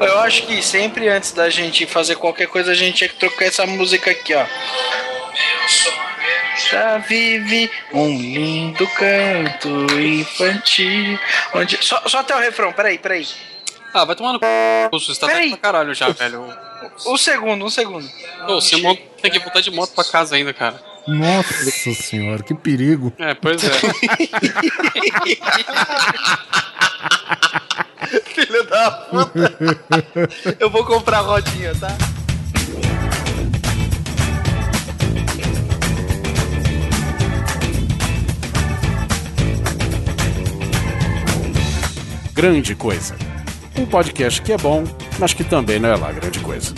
Eu acho que sempre antes da gente fazer qualquer coisa, a gente tinha que trocar essa música aqui, ó. Já vive um lindo canto infantil. Onde... Só, só até o refrão, peraí, peraí. Ah, vai tomar no c. Você tá pra caralho já, velho. Um segundo, um segundo. Ô, você mon- tem que voltar de moto pra casa ainda, cara. Nossa senhora, que perigo. É, pois é. Filho da puta. Eu vou comprar rodinha, tá? Grande Coisa. Um podcast que é bom, mas que também não é lá grande coisa.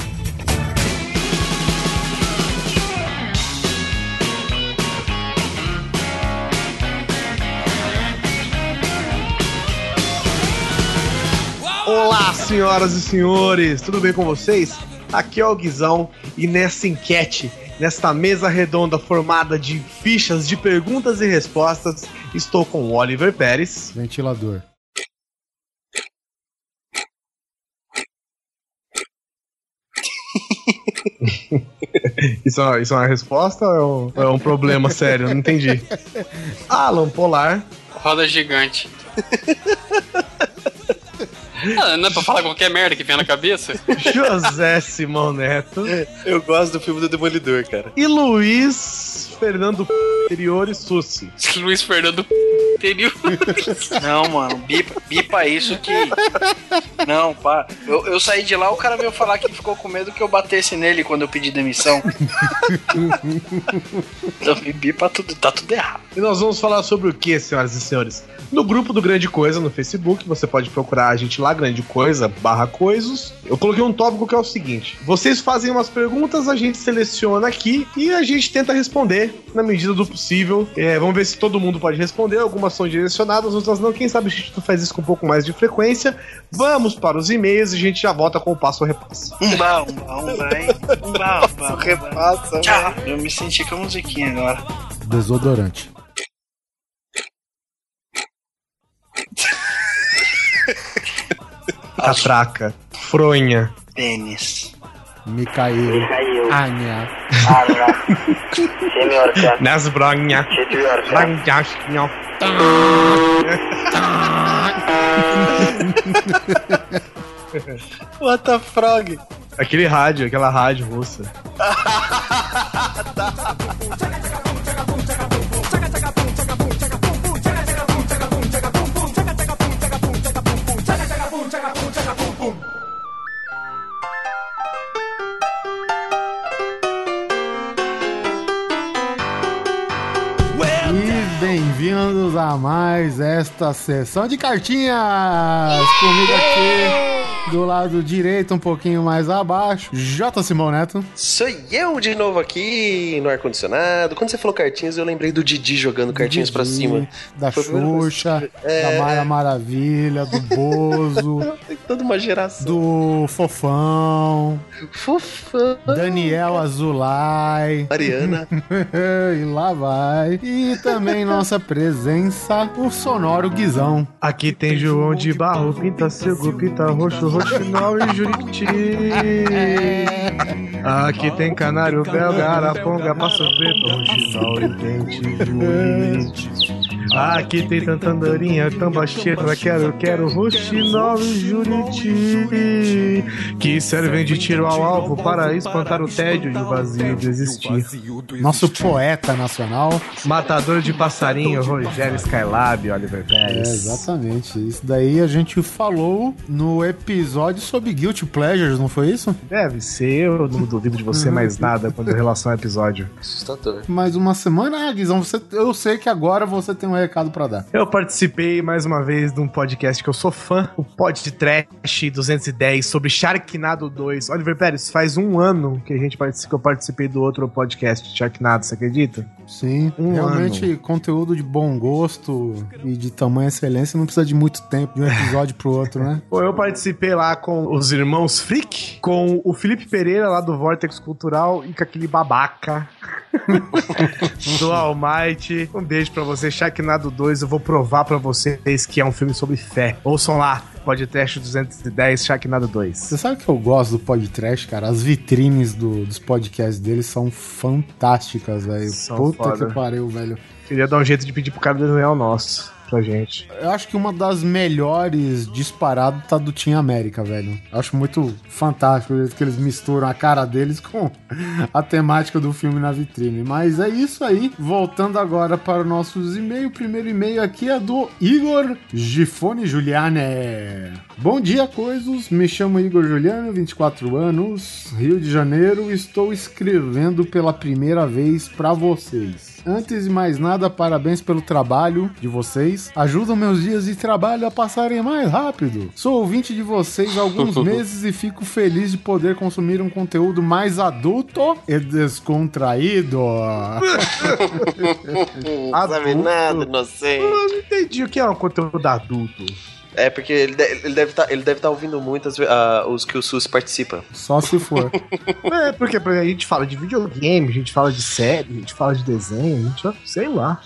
Olá, senhoras e senhores, tudo bem com vocês? Aqui é o Guizão e nessa enquete, nesta mesa redonda formada de fichas de perguntas e respostas, estou com o Oliver Pérez. Ventilador. Isso, é- isso é uma resposta ou é um, ou é um problema sério? Não entendi. Alan Polar. Roda gigante. Ah, não é pra falar qualquer merda que vem na cabeça? José Simão Neto. Eu gosto do filme do Demolidor, cara. E Luiz Fernando Interiores Sussi. Luiz Fernando Interior. Não, mano, bipa, bipa isso que. Não, pá. Eu, eu saí de lá, o cara veio falar que ficou com medo que eu batesse nele quando eu pedi demissão. então, bipa tudo, tá tudo errado. E nós vamos falar sobre o que, senhoras e senhores? No grupo do Grande Coisa no Facebook, você pode procurar a gente lá, Grande Coisa, barra Coisos. Eu coloquei um tópico que é o seguinte: vocês fazem umas perguntas, a gente seleciona aqui e a gente tenta responder na medida do possível. É, vamos ver se todo mundo pode responder. Algumas são direcionadas, outras não. Quem sabe a gente faz isso com um pouco mais de frequência. Vamos para os e-mails e a gente já volta com o passo a repasso. Umba, umba, umba, hein? Umba, umba, umba. Repassa, Tchau. Eu me senti com a musiquinha agora. Desodorante. Catraca, fronha, Pênis. Micael. Anya. nasbronha, ranhashnho. What the frog? Aquele rádio, aquela rádio russa. bem-vindos a mais esta sessão de cartinhas! Comigo aqui do lado direito, um pouquinho mais abaixo, J. Simão Neto. Sou eu de novo aqui no ar-condicionado. Quando você falou cartinhas, eu lembrei do Didi jogando cartinhas pra Didi, cima. Da Foi. Xuxa, É. da Mara Maravilha, do Bozo, Tem toda uma geração. do Fofão, Fofão. Daniel Azulay. Mariana. e lá vai. E também nossa presença, o sonoro Guizão. Aqui tem João de Barro, Pinta Cego, Pinta Roxo, Roxinol e Juriti. Aqui tem Canário, Belga, Araponga, Passo Preto, Roxinol e Dente Juriti. Aqui tem Tantandorinha, Tambacheira, Quero, Quero, Roxinol e Juriti. Que servem de tiro ao alvo para espantar o tédio e o vazio de existir. Nosso poeta nacional. Matador de passarinho, Rogério Skylab, Oliver É, Pérez. exatamente. Isso daí a gente falou no episódio sobre Guilty Pleasures, não foi isso? Deve ser, eu não duvido de você mais nada quando em relação ao episódio. Assustador. Mais uma semana, ah, Guizão, você, eu sei que agora você tem um recado pra dar. Eu participei mais uma vez de um podcast que eu sou fã, o Pod de Trash 210 sobre Sharknado 2. Oliver Pérez, faz um ano que a gente participou, que eu participei do outro podcast Sharknado, você acredita? Sim, Um realmente conteúdo de bom gosto e de tamanha excelência não precisa de muito tempo de um episódio pro outro, né? Pô, eu participei lá com os irmãos Freak, com o Felipe Pereira lá do Vortex Cultural e com aquele babaca do Almighty. Um beijo pra você, Sharknado 2. Eu vou provar pra vocês que é um filme sobre fé. Ouçam lá, podcast 210, Sharknado 2. Você sabe que eu gosto do podcast, cara? As vitrines do- dos podcasts deles são fantásticas, velho. Puta foda. que pariu, velho. Queria dar um jeito de pedir pro cara desenhar o nosso pra gente. Eu acho que uma das melhores disparado tá do Team América, velho. Eu acho muito fantástico o jeito que eles misturam a cara deles com a temática do filme na vitrine. Mas é isso aí. Voltando agora para os nossos e-mails. O primeiro e-mail aqui é do Igor Gifone Juliane. Bom dia, coisos. Me chamo Igor Juliano, 24 anos, Rio de Janeiro. Estou escrevendo pela primeira vez para vocês. Antes de mais nada, parabéns pelo trabalho de vocês. Ajudam meus dias de trabalho a passarem mais rápido. Sou ouvinte de vocês há alguns meses e fico feliz de poder consumir um conteúdo mais adulto e descontraído. Não sabe Adulto. nada, inocente. Eu não entendi o que é um conteúdo adulto. É, porque ele, de- ele deve tá, estar ouvindo muito as ve- ah, os que o SUS participa. Só se for. É, porque a gente fala de videogame, a gente fala de série, a gente fala de desenho, a gente sei lá.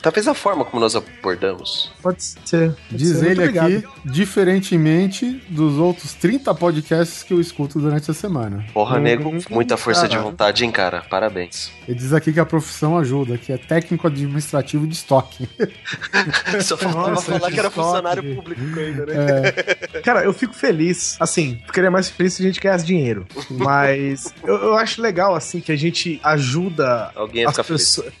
Talvez a forma como nós abordamos. Pode ser. pode Diz ser, ele aqui, diferentemente dos outros 30 podcasts que eu escuto durante a semana. Porra, Uhum. nego, muita força de Caralho. vontade, hein, cara? Parabéns. Ele diz aqui que a profissão ajuda, que é técnico administrativo de estoque. Só faltava Nossa, falar que era estoque. funcionário público ainda, né? Cara, eu fico feliz. Assim, ficaria mais feliz se a gente ganhasse dinheiro. Mas eu, eu acho legal, assim, que a gente ajuda Alguém as ficar feliz. pessoas.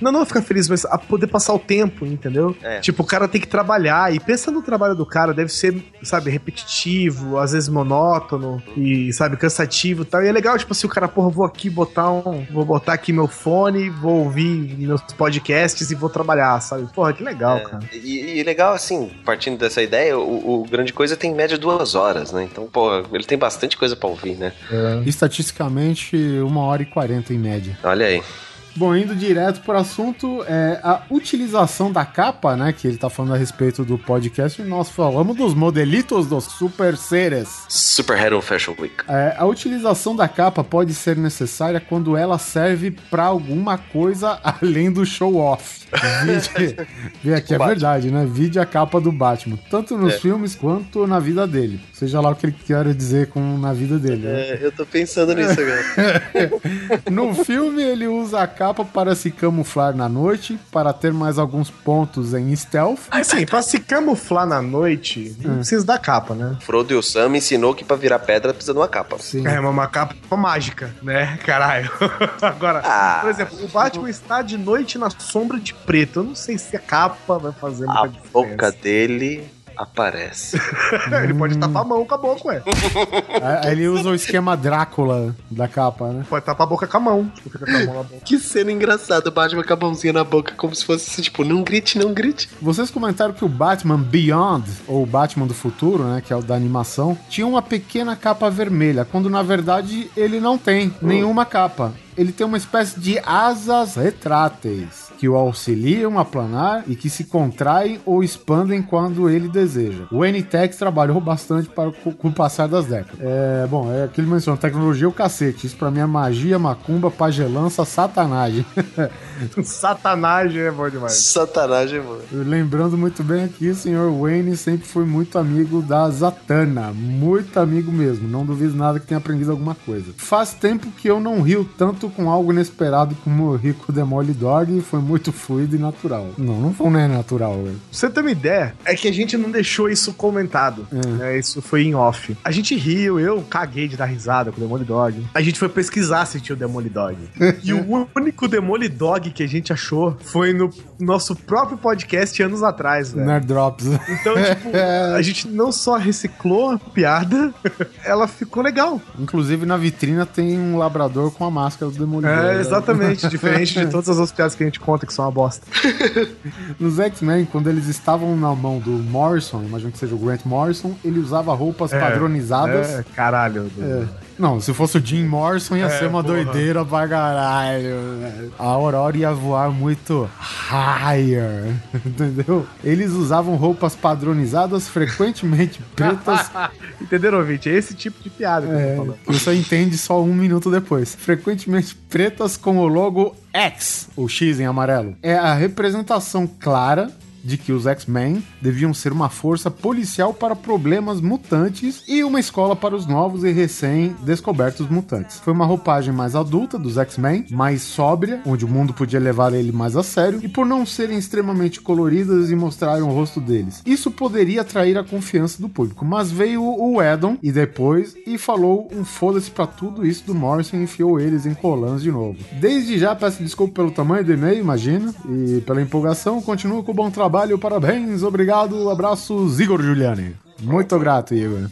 Não, não ficar feliz, mas a poder passar o tempo, entendeu? É. Tipo, o cara tem que trabalhar. E pensa no trabalho do cara, deve ser, sabe, repetitivo, às vezes monótono e, sabe, cansativo e tal. E é legal, tipo assim, o cara, porra, vou aqui botar um. Vou botar aqui meu fone, vou ouvir meus podcasts e vou trabalhar, sabe? Porra, que legal, É, cara. E, e legal, assim, partindo dessa ideia, o, o Grande Coisa tem em média duas horas, né? Então, pô, ele tem bastante coisa pra ouvir, né? Estatisticamente, uma hora e 40 em média. Olha aí. Bom, indo direto pro assunto, é a utilização da capa, né? Que ele tá falando a respeito do podcast. E nós falamos dos modelitos dos super seres. Super Hero Fashion Week. É, a utilização da capa pode ser necessária quando ela serve pra alguma coisa além do show-off. Vide- Vê aqui, é verdade, né? Vide a capa do Batman. Tanto nos É. filmes quanto na vida dele. Seja lá o que ele queira dizer com na vida dele. né? É, eu tô pensando nisso agora. No filme, ele usa a capa para se camuflar na noite, para ter mais alguns pontos em stealth. Assim, pra se camuflar na noite, não precisa da capa, né? Frodo e o Sam me ensinou que pra virar pedra precisa de uma capa. Sim. É uma, uma capa mágica, né? Caralho. Agora, Ah. por exemplo, o Batman está de noite na sombra de preto. Eu não sei se a capa vai fazer muita A diferença. boca dele aparece. Ele pode tapar a mão com a boca, ué. Aí ele usa o esquema Drácula da capa, né? Pode tapar a boca com a mão. Tipo, fica com a mão na boca. Que cena engraçada, o Batman com a mãozinha na boca, como se fosse assim, tipo, não grite, não grite. Vocês comentaram que o Batman Beyond, ou Batman do futuro, né, que é o da animação, tinha uma pequena capa vermelha, quando na verdade ele não tem nenhuma capa. Ele tem uma espécie de asas retráteis que o auxiliam a planar e que se contraem ou expandem quando ele deseja. O NTEX trabalhou bastante para, com, com o passar das décadas. É, bom, é aquele menciona, tecnologia é o cacete. Isso pra mim é magia, macumba, pagelança, satanagem. Satanagem é bom demais. Satanagem, mano. Lembrando muito bem aqui, o senhor Wayne sempre foi muito amigo da Zatanna. Muito amigo mesmo. Não duvido nada que tenha aprendido alguma coisa. Faz tempo que eu não rio tanto com algo inesperado como eu ri com o Demolidor e foi muito fluido e natural. Não, não foi nem natural, velho. Pra você ter uma ideia, é que a gente não deixou isso comentado. né? Isso foi em off. A gente riu, eu caguei de dar risada com o Demolidog. A gente foi pesquisar se tinha o Demolidog. e o único Demolidog que a gente achou foi no nosso próprio podcast anos atrás, velho. Nerd Drops. Então, tipo, a gente não só reciclou a piada, ela ficou legal. Inclusive na vitrina tem um labrador com a máscara do Demolidor. É, né? exatamente. Diferente de todas as outras piadas que a gente conta que são uma bosta. Nos X-Men, quando eles estavam na mão do Morrison, imagino que seja o Grant Morrison, ele usava roupas É, padronizadas. É, caralho. É. Não, se fosse o Jim Morrison ia É, ser uma porra. doideira pra caralho. A Aurora ia voar muito higher, entendeu? Eles usavam roupas padronizadas, frequentemente pretas. Entenderam, ouvinte? É esse tipo de piada que eu É, tô falando. que você entende só um minuto depois. Frequentemente pretas com o logo X, o X em amarelo. É a representação clara de que os X-Men deviam ser uma força policial para problemas mutantes e uma escola para os novos e recém-descobertos mutantes. Foi uma roupagem mais adulta dos X-Men, mais sóbria, onde o mundo podia levar ele mais a sério, e por não serem extremamente coloridas e mostrarem o rosto deles. Isso poderia atrair a confiança do público, mas veio o Edon e depois e falou um foda-se pra tudo isso do Morrison e enfiou eles em colãs de novo. Desde já peço desculpa pelo tamanho do e-mail, imagina, e pela empolgação. Continua com o bom trabalho, parabéns, obrigado, abraços, Igor Giuliani. Muito grato, Igor.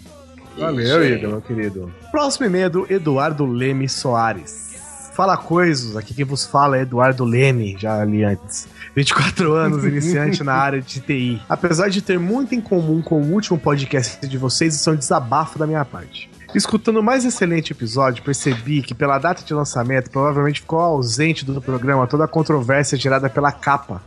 Valeu, Igor, meu querido. Próximo e-mail é do Eduardo Leme Soares. Fala coisas, aqui quem vos fala é Eduardo Leme, já li antes. 24 anos, iniciante na área de TI. Apesar de ter muito em comum com o último podcast de vocês, isso é um desabafo da minha parte. Escutando o mais excelente episódio, percebi que pela data de lançamento provavelmente ficou ausente do programa toda a controvérsia gerada pela capa.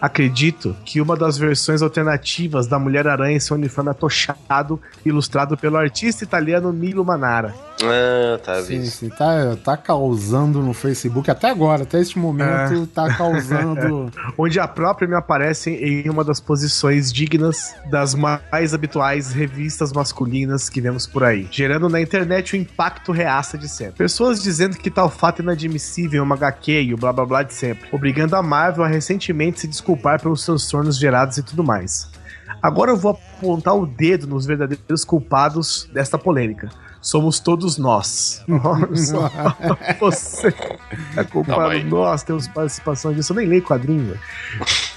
Acredito que uma das versões alternativas da Mulher-Aranha em seu uniforme atochado, ilustrado pelo artista italiano Milo Manara. Ah, tá. Sim, sim, tá, tá causando no Facebook até agora, até este momento, tá causando. onde a própria me aparece em uma das posições dignas das mais habituais revistas masculinas que vemos por aí, gerando na internet o impacto reaça de sempre. Pessoas dizendo que tal fato é inadmissível, uma HQ e o blá blá blá de sempre, obrigando a Marvel a recentemente se desculpar pelos transtornos gerados e tudo mais. Agora eu vou apontar o dedo nos verdadeiros culpados desta polêmica. Somos todos nós. Você é culpado. Não, mas- Nós temos participação disso. Eu nem leio quadrinho.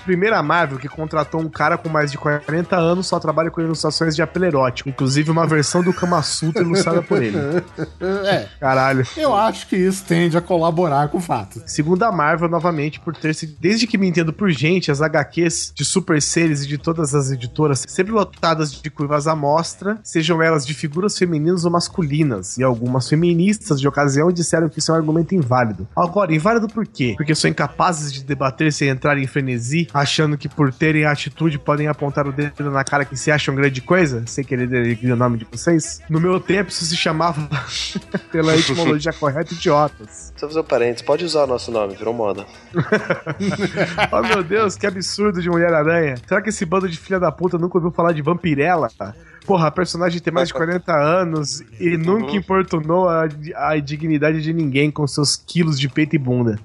Primeira Marvel que contratou um cara com mais de 40 anos só trabalha com ilustrações de apelo erótico. Inclusive uma versão do Kama Sutra ilustrada por ele. É, Caralho. eu acho que isso tende a colaborar com o fato. Segundo a Marvel, novamente, por ter se. Desde que me entendo por gente, as HQs de super seres e de todas as editoras, sempre lotadas de curvas à mostra, sejam elas de figuras femininas ou masculinas. E algumas feministas de ocasião disseram que isso é um argumento inválido. Agora, inválido por quê? Porque são incapazes de debater sem entrar em frenesi, achando que por terem atitude podem apontar o dedo na cara que se acham grande coisa? Sem querer denegrir o nome de vocês? No meu tempo, isso se chamava, pela etimologia correta, idiotas. Só fazer um parênteses, pode usar o nosso nome, virou moda. Oh meu Deus, que absurdo de Mulher-Aranha. Será que esse bando de filha da puta nunca ouviu falar de Vampirella? Porra, a personagem tem mais de 40 anos e nunca importunou a, a dignidade de ninguém com seus quilos de peito e bunda.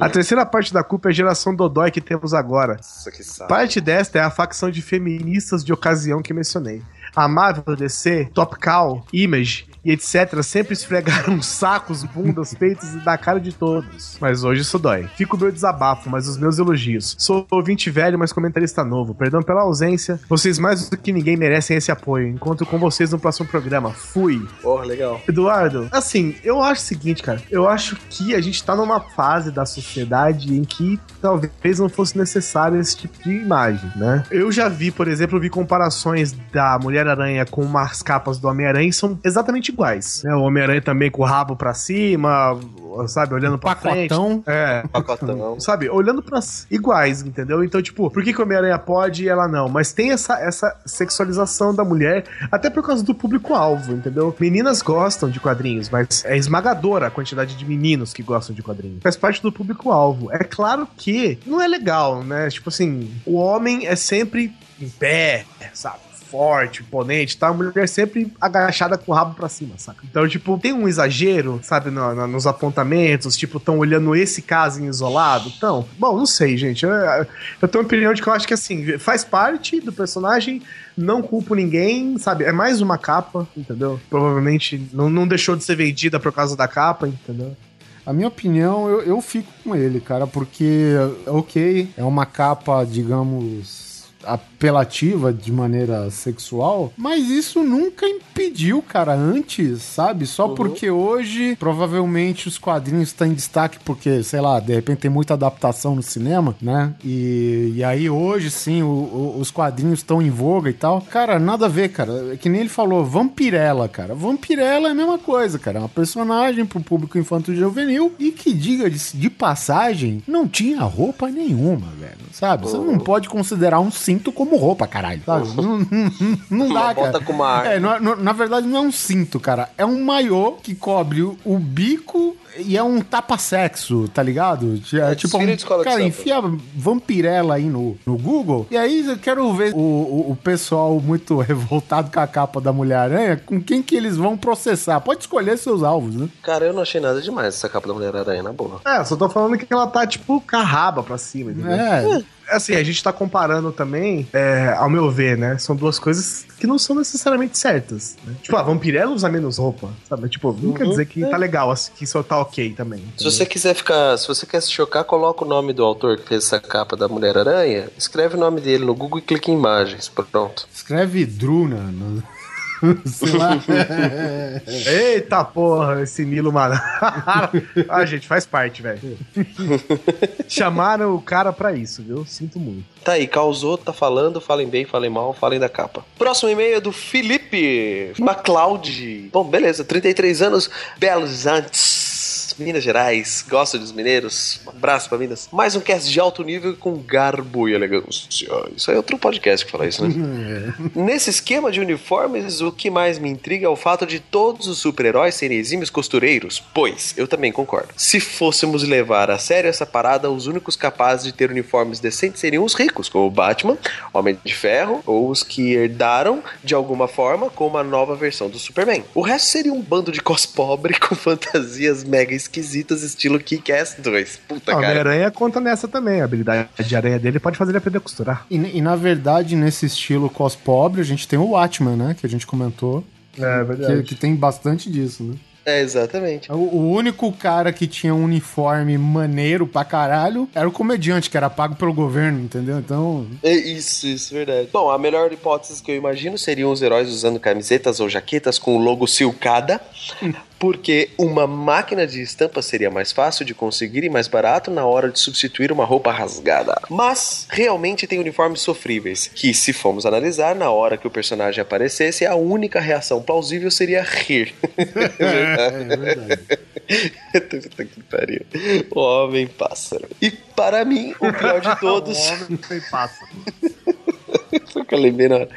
A terceira parte da culpa é a geração Dodói que temos agora. Nossa, que saco. Parte desta é a facção de feministas de ocasião que mencionei. A Marvel, DC, Top Cow, Image e etc. sempre esfregaram sacos, bundas, peitos e na cara de todos. Mas hoje isso dói. Fica o meu desabafo, mas os meus elogios. Sou ouvinte velho, mas comentarista novo. Perdão pela ausência. Vocês mais do que ninguém merecem esse apoio. Encontro com vocês no próximo programa. Fui. Porra, legal. Eduardo, assim, eu acho o seguinte, cara. Eu acho que a gente tá numa fase da sociedade em que talvez não fosse necessário esse tipo de imagem, né? Eu já vi, por exemplo, vi comparações da Mulher-Aranha com umas capas do Homem-Aranha e são exatamente iguais. Né? O Homem-Aranha também com o rabo pra cima, sabe, olhando pra frente. Pacotão. É. Pacotão. Sabe, olhando para iguais, entendeu? Então, tipo, por que, que o Homem-Aranha pode e ela não? Mas tem essa, essa sexualização da mulher, até por causa do público-alvo, entendeu? Meninas gostam de quadrinhos, mas é esmagadora a quantidade de meninos que gostam de quadrinhos. Faz parte do público-alvo. É claro que não é legal, né? Tipo assim, o homem é sempre em pé, sabe? Forte, imponente, tá? A mulher sempre agachada com o rabo pra cima, saca? Então, tipo, tem um exagero, sabe, no- no- nos apontamentos, tipo, tão olhando esse caso em isolado. Então, bom, não sei, gente. Eu, eu tenho uma opinião de que eu acho que, assim, faz parte do personagem, não culpo ninguém, sabe? É mais uma capa, entendeu? Provavelmente não, não deixou de ser vendida por causa da capa, entendeu? A minha opinião, eu, eu fico com ele, cara, porque, ok, é uma capa, digamos. Apelativa de maneira sexual, mas isso nunca impediu, cara, antes, sabe? Só porque hoje provavelmente os quadrinhos estão em destaque porque, sei lá, de repente tem muita adaptação no cinema, né? E, e aí hoje sim o- o- os quadrinhos estão em voga e tal. Cara, nada a ver, cara. É que nem ele falou, Vampirella, cara. Vampirella é a mesma coisa, cara. É uma personagem pro público infantil juvenil e que, diga de, de passagem, não tinha roupa nenhuma, velho. Sabe? Você não pode considerar um cinto como roupa, caralho. Sabe? Não, não, dá, cara. bota com uma. É, não é- na verdade não é um cinto, cara. É um maiô que cobre o, o bico e é um tapa-sexo, tá ligado? É, tipo, desfile um, de escola de cara, enfia vampirela aí no, no Google. E aí eu quero ver o, o, o pessoal muito revoltado com a capa da Mulher-Aranha, com quem que eles vão processar. Pode escolher seus alvos, né? Cara, eu não achei nada demais essa capa da Mulher-Aranha, na boa. É, só tô falando que ela tá, tipo, com a raba pra cima, entendeu? É. Assim, a gente tá comparando também, é, ao meu ver, né? São duas coisas que não são necessariamente certas. né? Tipo, a Vampirella usa menos roupa, sabe? Tipo, não quer dizer que tá legal, assim, que isso tá ok também. Se você quiser ficar, se você quer se chocar, coloca o nome do autor que fez essa capa da Mulher-Aranha, escreve o nome dele no Google e clica em imagens. Pronto. Escreve Druna. no-. Eita porra, esse Nilo mano. ah, gente, faz parte, velho. Chamaram o cara pra isso, viu? Sinto muito. Tá aí, causou, tá falando, falem bem, falem mal, falem da capa. Próximo e-mail é do Felipe MacLeod. Bom, beleza, 33 anos, Belos Antes, Minas Gerais. Gosta dos mineiros? Um abraço pra Minas. Mais um cast de alto nível com garbo e elegância. Isso aí é outro podcast que fala isso, né? Nesse esquema de uniformes, o que mais me intriga é o fato de todos os super-heróis serem exímios costureiros, pois, eu também concordo. Se fôssemos levar a sério essa parada, os únicos capazes de ter uniformes decentes seriam os ricos, como o Batman, Homem de Ferro, ou os que herdaram, de alguma forma, com uma nova versão do Superman. O resto seria um bando de cos pobre com fantasias mega esquisitas, estilo Kick-Ass 2. Puta, Ah, cara. Homem-Aranha conta nessa também. A habilidade de aranha dele pode fazer ele aprender a costurar. E, e, na verdade, nesse estilo cos pobre, a gente tem o Watchman, né? Que a gente comentou. É Que, que tem bastante disso, né? É, exatamente. O, o único cara que tinha um uniforme maneiro pra caralho era o comediante, que era pago pelo governo, entendeu? Então. É isso, isso, verdade. Bom, a melhor hipótese que eu imagino seriam os heróis usando camisetas ou jaquetas com o logo silcada, porque uma máquina de estampa seria mais fácil de conseguir e mais barato na hora de substituir uma roupa rasgada. Mas realmente tem uniformes sofríveis, que se formos analisar, na hora que o personagem aparecesse, a única reação plausível seria rir. É verdade. Pariu. O homem pássaro. E para mim, o pior de todos. Homem sem pássaro. Foi que eu lembrei na hora.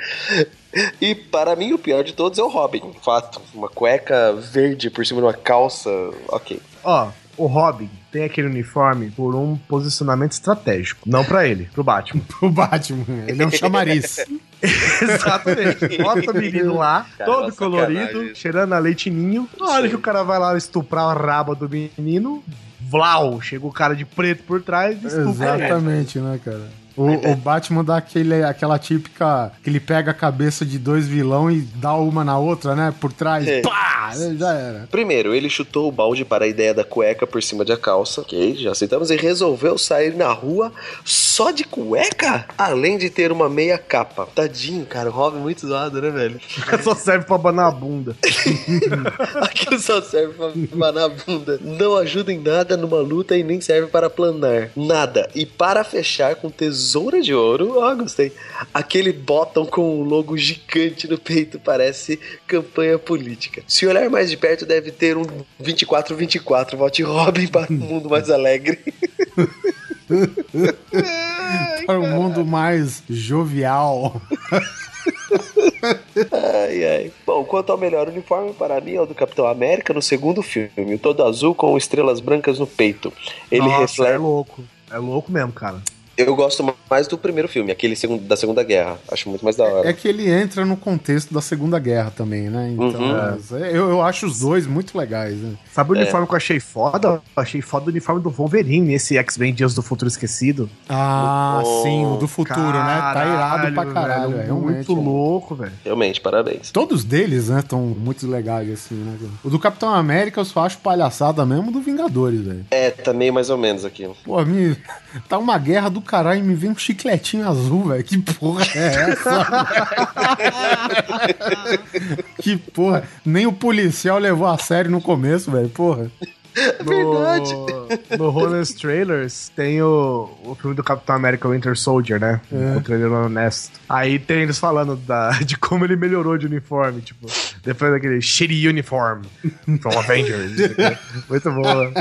E para mim, o pior de todos é o Robin. Fato. Uma cueca verde por cima de uma calça. Ok. Ó, o Robin tem aquele uniforme por um posicionamento estratégico. Não pra ele, pro Batman. O Batman, ele é um chamariz. Exatamente. Bota o menino lá, Cara, todo uma colorido, sacanagem. cheirando a leitinho. Na hora que o cara vai lá estuprar a raba do menino, Vlau, chega o cara de preto por trás e estupra ele. Exatamente, né, cara? O, o Batman dá aquele, aquela típica que ele pega a cabeça de dois vilão e dá uma na outra, né? Por trás. É. Pá! Já era. Primeiro, ele chutou o balde para a ideia da cueca por cima da calça, ok, já aceitamos, e resolveu sair na rua só de cueca, além de ter uma meia capa. Tadinho, cara, o Robin é muito zoado, né, velho? Só serve pra abanar a bunda. Aquilo só serve pra manar a bunda. Não ajuda em nada numa luta e nem serve para planar. Nada. E para fechar com tesoura de ouro, ó, gostei. Aquele bottom com o logo gigante no peito parece campanha política. Se olhar mais de perto, deve ter um 24-24. Vote Robin para um mundo mais alegre. Para um mundo mais jovial. Ai, ai. Bom, quanto ao melhor uniforme, para mim é o do Capitão América no segundo filme. o Todo azul com estrelas brancas no peito. Ele Nossa, reflete. é louco. É louco mesmo, cara. Eu gosto mais do primeiro filme, aquele segundo- da Segunda Guerra. Acho muito mais da hora. É que ele entra no contexto da Segunda Guerra também, né? Então, Uhum. é, eu, eu acho os dois muito legais, né? Sabe o É. uniforme que eu achei foda? Eu achei foda o uniforme do Wolverine, esse X-Men Dias do Futuro Esquecido. Ah, Oh, sim, o do futuro, né? Tá irado pra caralho, velho, é. Muito louco, velho. Realmente, parabéns. Todos deles, né, estão muito legais, assim, né? O do Capitão América eu só acho palhaçada mesmo do Vingadores, velho. É, tá meio mais ou menos aqui. Pô, me... tá uma guerra do caralho me vem um chicletinho azul, velho. Que porra é essa? que porra. Nem o policial levou a sério no começo, velho. Porra. verdade. No, no Trailers tem o, o filme do Capitão América Winter Soldier, né? O trailer honesto. Aí tem eles falando da, de como ele melhorou de uniforme, tipo, depois daquele shitty uniform from Avengers. Muito boa.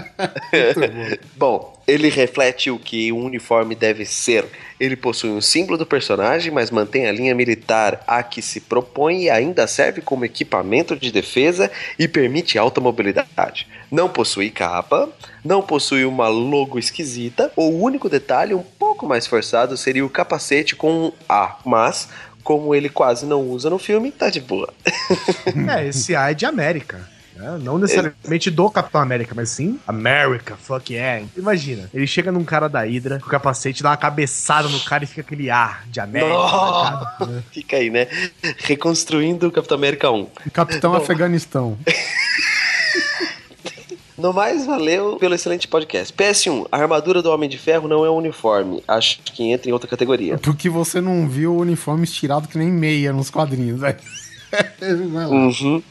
Bom, ele reflete o que um uniforme deve ser. Ele possui um símbolo do personagem, mas mantém a linha militar a que se propõe e ainda serve como equipamento de defesa e permite alta mobilidade. Não possui capa, não possui uma logo esquisita. O único detalhe um pouco mais forçado seria o capacete com um A, mas como ele quase não usa no filme, tá de boa. É, esse A é de América. Né? Não necessariamente do Capitão América, mas sim America, fuck yeah. Imagina, ele chega num cara da Hydra com o capacete, dá uma cabeçada no cara e fica aquele ar de América. tá fica aí, né? Reconstruindo o Capitão América 1. Capitão Afeganistão. No mais, valeu pelo excelente podcast. PS1, a armadura do Homem de Ferro não é um uniforme. Acho que entra em outra categoria. Porque você não viu o uniforme estirado que nem meia nos quadrinhos, velho. Lá. Uhum.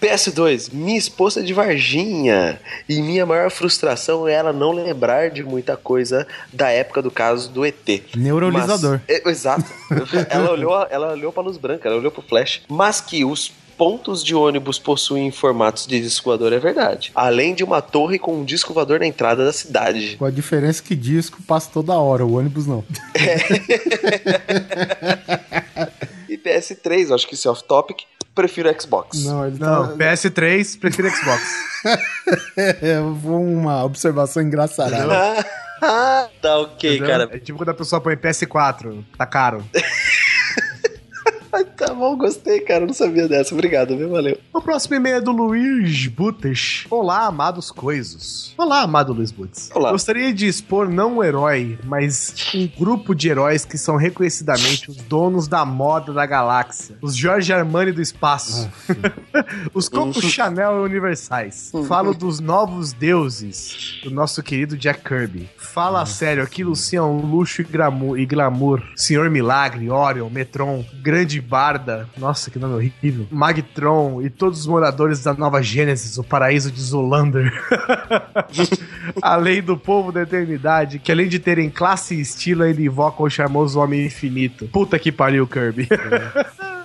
PS2, minha esposa é de Varginha. E minha maior frustração é ela não lembrar de muita coisa da época do caso do ET. Neuralizador. Mas- é, exato. ela olhou, ela olhou pra luz branca, ela olhou pro flash. Mas que os pontos de ônibus possuem formatos de disco voador é verdade. Além de uma torre com um disco voador na entrada da cidade. Com a diferença que disco passa toda hora, o ônibus não. E PS3, eu acho que isso é off-topic, prefiro Xbox. Não, ele Não, tá. PS3, prefiro Xbox. É uma observação engraçada. Ah, tá ok, Entendeu? cara. É tipo quando a pessoa põe PS4, tá caro. Tá bom, gostei, cara. Não sabia dessa. Obrigado, viu? Valeu. O próximo e-mail é do Luiz Butes. Olá, amados coisos. Olá, amado Luiz Butes. Olá. Gostaria de expor não um herói, mas um grupo de heróis que são reconhecidamente os donos da moda da galáxia. Os Jorge Armani do espaço. os Coco Chanel universais. Falo dos novos deuses do nosso querido Jack Kirby. Fala sério, aquilo sim é luxo e glamour, e glamour. Senhor Milagre, Orion, Metron, Grande Barda, nossa que nome horrível, Magtron e todos os moradores da Nova Gênesis, o paraíso de Zolander. além do povo da eternidade, que além de terem classe e estilo, ainda invocam o charmoso Homem Infinito. Puta que pariu, Kirby.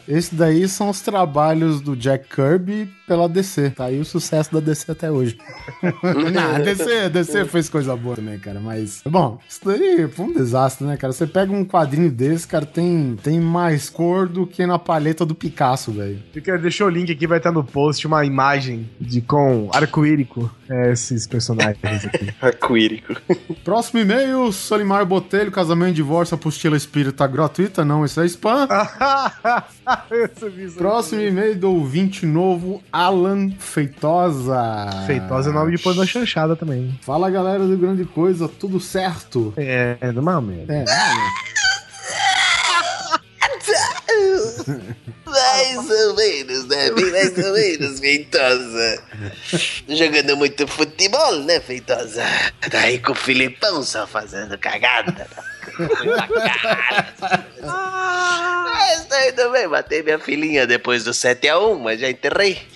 Esse daí são os trabalhos do Jack Kirby pela DC. Tá aí o sucesso da DC até hoje. Não, a DC, a DC fez coisa boa também, cara. Mas, bom, isso daí foi um desastre, né, cara? Você pega um quadrinho desse, cara, tem, tem mais cor do que na paleta do Picasso, velho. Deixa o link aqui, vai estar no post uma imagem de com arco-írico é, esses personagens aqui. Arco-írico. Próximo e-mail, Solimar Botelho, casamento e divórcio, apostila espírita gratuita. Não, isso é spam. Próximo e-mail do ouvinte novo, Alan Feitosa. Feitosa é nome de pôr na chanchada também. Fala galera do Grande Coisa, tudo certo? É, é normalmente. É, Mais ou menos, né? Bem mais ou menos, Feitosa. Jogando muito futebol, né, Feitosa? Daí com o Filipão só fazendo cagada. Ah, estou indo bem. Matei minha filhinha depois do 7x1, mas já enterrei.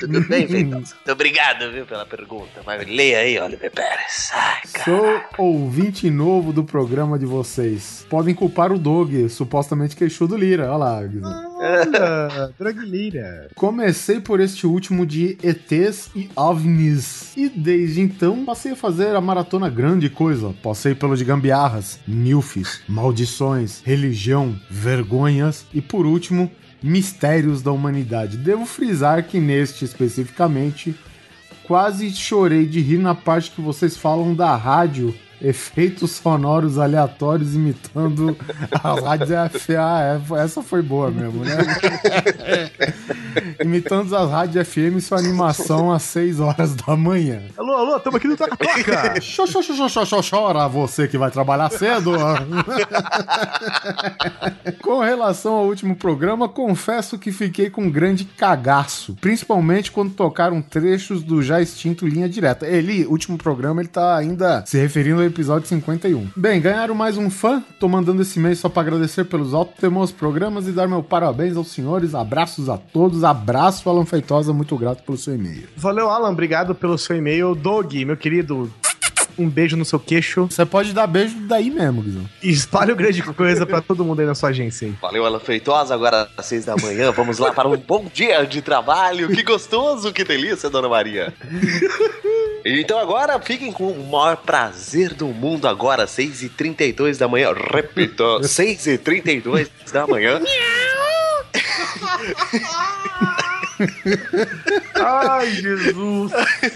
Tudo bem, Feitosa? Muito obrigado, viu, pela pergunta. Mas leia aí, Oliver Pérez. Ai. Sou ouvinte novo do programa de vocês. Podem culpar o Doug, supostamente queixou do Lira. Olha lá. Olha, Draglira. Comecei por este último de ETs e OVNIs. E desde então passei a fazer a maratona grande coisa. Passei pelo de gambiarras, milfis, maldições, religião, vergonhas e por último, mistérios da humanidade. Devo frisar que neste especificamente quase chorei de rir na parte que vocês falam da rádio. Efeitos sonoros aleatórios imitando as rádios FA. É, Essa foi boa mesmo, né? imitando as rádios FM sua animação às 6 horas da manhã. Alô, alô, estamos aqui no Toca Toca. Xô, xô, xô, xô, xô, chora você que vai trabalhar cedo. com relação ao último programa, confesso que fiquei com um grande cagaço. Principalmente quando tocaram trechos do já extinto Linha Direta. Ele, último programa, ele tá ainda se referindo ao episódio 51. Bem, ganharam mais um fã. Tô mandando esse mês só pra agradecer pelos altos programas e dar meu parabéns aos senhores. Abraços a todos. Abraço, Alan Feitosa. Muito grato pelo seu e-mail. Valeu, Alan. Obrigado pelo seu e-mail. Dog, meu querido, um beijo no seu queixo. Você pode dar beijo daí mesmo, Guizão. E espalhe o grande coisa pra todo mundo aí na sua agência. Aí. Valeu, Alan Feitosa. Agora às seis da manhã, vamos lá para um bom dia de trabalho. Que gostoso, que delícia, Dona Maria. Então agora fiquem com o maior prazer do mundo agora, 6h32 da manhã. Repito, 6h32 da manhã. Ai, Jesus.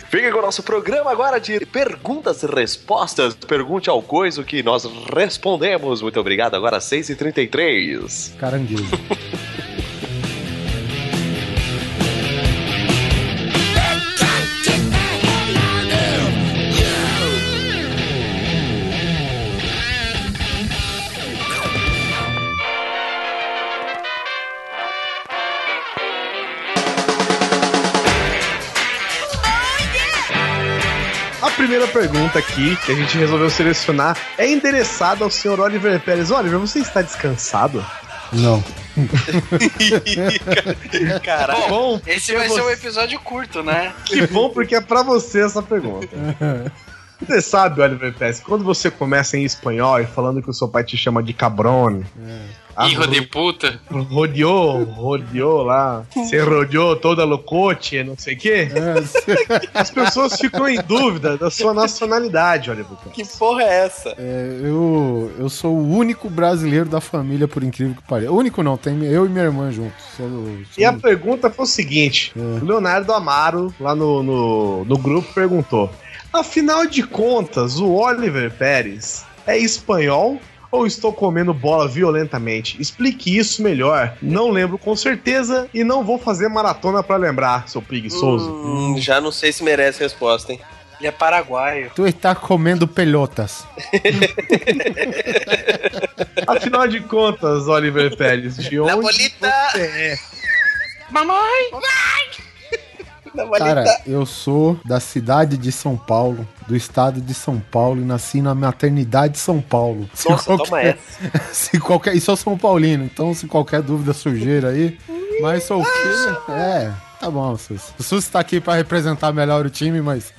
Fiquem com o nosso programa agora de perguntas e respostas. Pergunte ao coisa que nós respondemos. Muito obrigado. Agora 6h33. Caranguejo. pergunta aqui que a gente resolveu selecionar é endereçada ao senhor Oliver Pérez. Oliver, você está descansado? Não. Caralho. Bom, Esse vai ser um episódio curto, né? que bom porque é pra você essa pergunta. Você sabe, Oliver Pérez, quando você começa em espanhol e falando que o seu pai te chama de cabrone, a Hijo de puta. rodeou, rodeou lá, se rodeou toda locote, não sei o quê, as pessoas ficam em dúvida da sua nacionalidade, Oliver Pérez. Que porra é essa? É, eu, eu sou o único brasileiro da família, por incrível que pareça. O único não, tem eu e minha irmã juntos. Sou- sou- E a pergunta foi o seguinte: o Leonardo Amaro, lá no, no, no grupo, perguntou: Afinal de contas, o Oliver Pérez é espanhol ou estou comendo bola violentamente? Explique isso melhor. Não lembro com certeza e não vou fazer maratona pra lembrar, seu preguiçoso. Hum, já não sei se merece resposta, hein? Ele é paraguaio. Tu está comendo pelotas. Afinal de contas, Oliver Pérez, de onde bolita! você é? Mamãe! Cara, eu sou da cidade de São Paulo, do estado de São Paulo, e nasci na maternidade de São Paulo. Se Nossa, toma qualquer, essa. se qualquer, e sou São Paulino, então se qualquer dúvida surgir aí, mas sou o quê? É, tá bom, Sus. O Sus tá aqui pra representar melhor o time, mas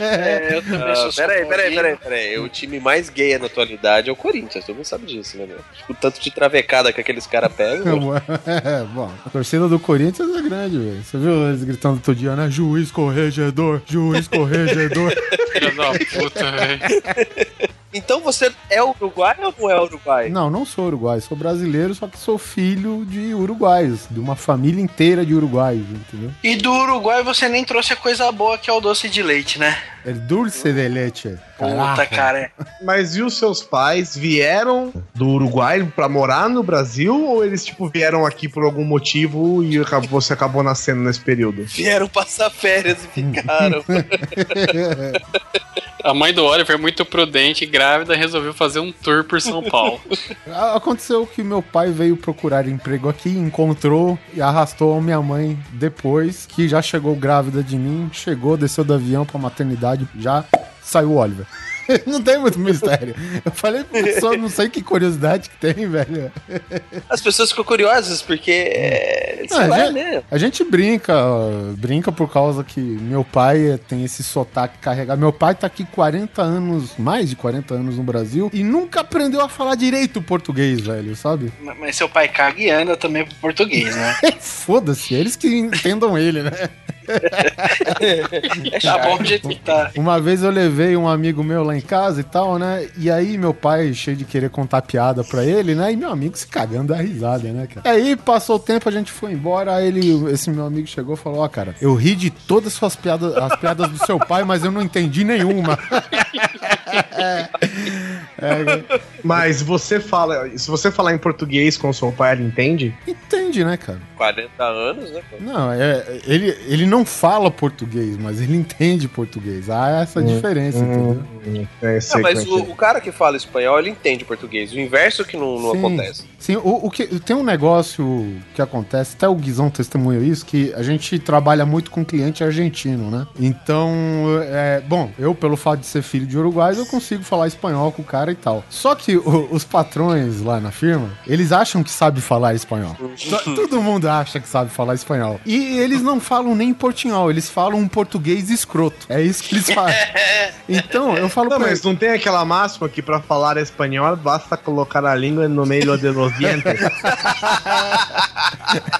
É, eu também Ah, sou peraí, peraí, peraí, peraí. O time mais gay na atualidade é o Corinthians, todo mundo sabe disso, né, meu? O tanto de travecada que aqueles caras pegam. É, bom, a torcida do Corinthians é grande, velho. Você viu eles gritando todo dia, né? Juiz corregedor, juiz corregedor. Filha da puta, velho. Então você é uruguai ou não é uruguai? Não, não sou uruguai, sou brasileiro, só que sou filho de uruguaios, de uma família inteira de uruguaios, entendeu? E do Uruguai você nem trouxe a coisa boa que é o doce de leite, né? É dulce de leite. Puta, Caraca. cara. Mas e os seus pais vieram do Uruguai pra morar no Brasil ou eles tipo vieram aqui por algum motivo e você acabou nascendo nesse período? Vieram passar férias e ficaram. A mãe do Oliver, muito prudente e grávida, resolveu fazer um tour por São Paulo. Aconteceu que meu pai veio procurar emprego aqui, encontrou e arrastou a minha mãe depois, que já chegou grávida de mim, chegou, desceu do avião pra maternidade, já saiu o Oliver. Não tem muito mistério. Eu falei, só não sei que curiosidade que tem, velho. As pessoas ficam curiosas porque. É, sei Ah, lá, já- né? A gente brinca, brinca por causa que meu pai tem esse sotaque carregado. Meu pai tá aqui 40 anos, mais de 40 anos no Brasil e nunca aprendeu a falar direito português, velho, sabe? Mas seu pai caga e anda também pro português, né? Foda-se, eles que entendam ele, né? Tá bom do jeito que tá. Uma vez eu levei um amigo meu lá em casa e tal, né? E aí meu pai, cheio de querer contar piada pra ele, né? E meu amigo se cagando da risada, né, cara? Aí passou o tempo, a gente foi embora, aí ele, esse meu amigo chegou e falou, ó, cara, eu ri de todas as suas piadas, as piadas do seu pai, mas eu não entendi nenhuma. É, Mas você fala. Se você falar em português com seu pai, ele entende? entende, né, cara? 40 anos, né? cara? Não, é, ele, ele não fala português, mas ele entende português. Há essa diferença, entendeu? É, Ah, sei mas como é o, o cara que fala espanhol, ele entende português. O inverso que não, não Sim. acontece. Sim, o, o que, tem um negócio que acontece, até o Guizão testemunhou isso, que a gente trabalha muito com cliente argentino, né? Então, é, bom, eu, pelo fato de ser filho de uruguaios, eu consigo falar espanhol com o cara e tal. Só que o- os patrões lá na firma, eles acham que sabe falar espanhol. To- Todo mundo acha que sabe falar espanhol. E eles não falam nem portunhol, eles falam um português escroto. É isso que eles fazem. Então, eu falo Não, pra mas não tem aquela máxima que pra falar espanhol basta colocar a língua no meio de los dientes?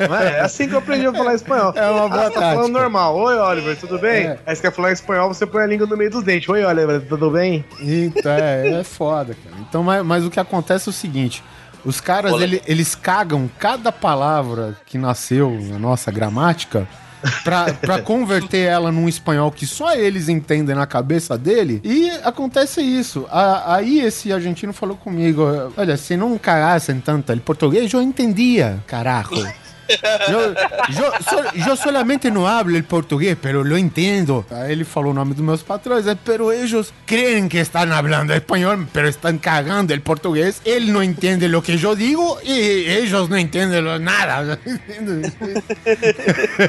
É? É assim que eu aprendi a falar espanhol. É uma boa Ah, tá falando normal. Oi, Oliver, tudo bem? É. Aí você quer falar espanhol, você põe a língua no meio dos dentes. Oi, Oliver, tudo bem? Então, é, é foda, cara. Então, mas, mas o que acontece é o seguinte: os caras, ele- eles cagam cada palavra que nasceu na nossa gramática pra, pra converter ela num espanhol que só eles entendem na cabeça dele. E acontece isso. A- aí esse argentino falou comigo: Olha, se não cagassem tanto el português, eu entendia, carajo. Eu, eu, so- eu solamente não hablo el português, pero lo entendo. Aí ele falou o nome dos meus patrões, é, pero eles creem que estão falando espanhol, pero estão cagando el português. Ele não entende o que eu digo e eles não entendem nada.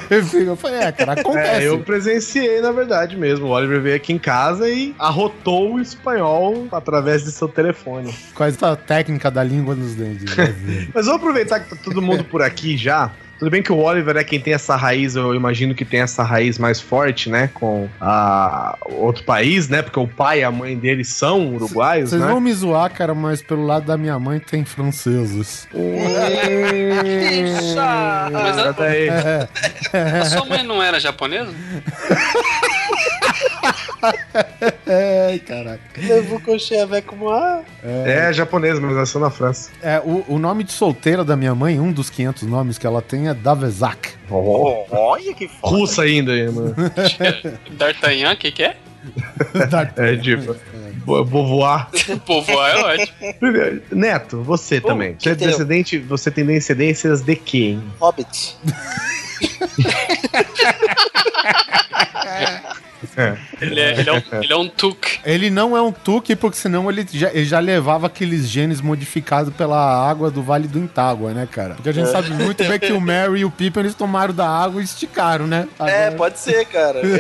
eu falei, é, cara, acontece. É, eu presenciei, na verdade mesmo. O Oliver veio aqui em casa e arrotou o espanhol através de seu telefone. Com essa técnica da língua nos dentes. né? Mas vamos aproveitar que tá todo mundo por aqui já. Tudo bem que o Oliver é quem tem essa raiz, eu imagino que tem essa raiz mais forte, né? Com a outro país, né? Porque o pai e a mãe dele são uruguaios, Vocês né? vão me zoar, cara, mas pelo lado da minha mãe tem franceses. Mas a, Tá aí. a sua mãe não era japonesa? Ai, caraca. Eu vou coxer a como a. É japonês, mas nasceu na França. É, o, o nome de solteira da minha mãe, um dos 500 nomes que ela tem é Davezak. Oh, olha que foda. Russa ainda, mano. D'Artagnan, o que, que é? É tipo. Vou vou voar. Povoar é ótimo. Neto, você também. que Você é descendente, você tem descendências de quem? Hobbit. Ele é, ele é um, ele é um tuk. Ele não é um Tuque, porque senão ele já, ele já levava aqueles genes modificados pela água do Vale do Intágua, né, cara? Porque a gente sabe muito bem que o Mary e o Pippin eles tomaram da água e esticaram, né? É, Agora- pode ser, cara.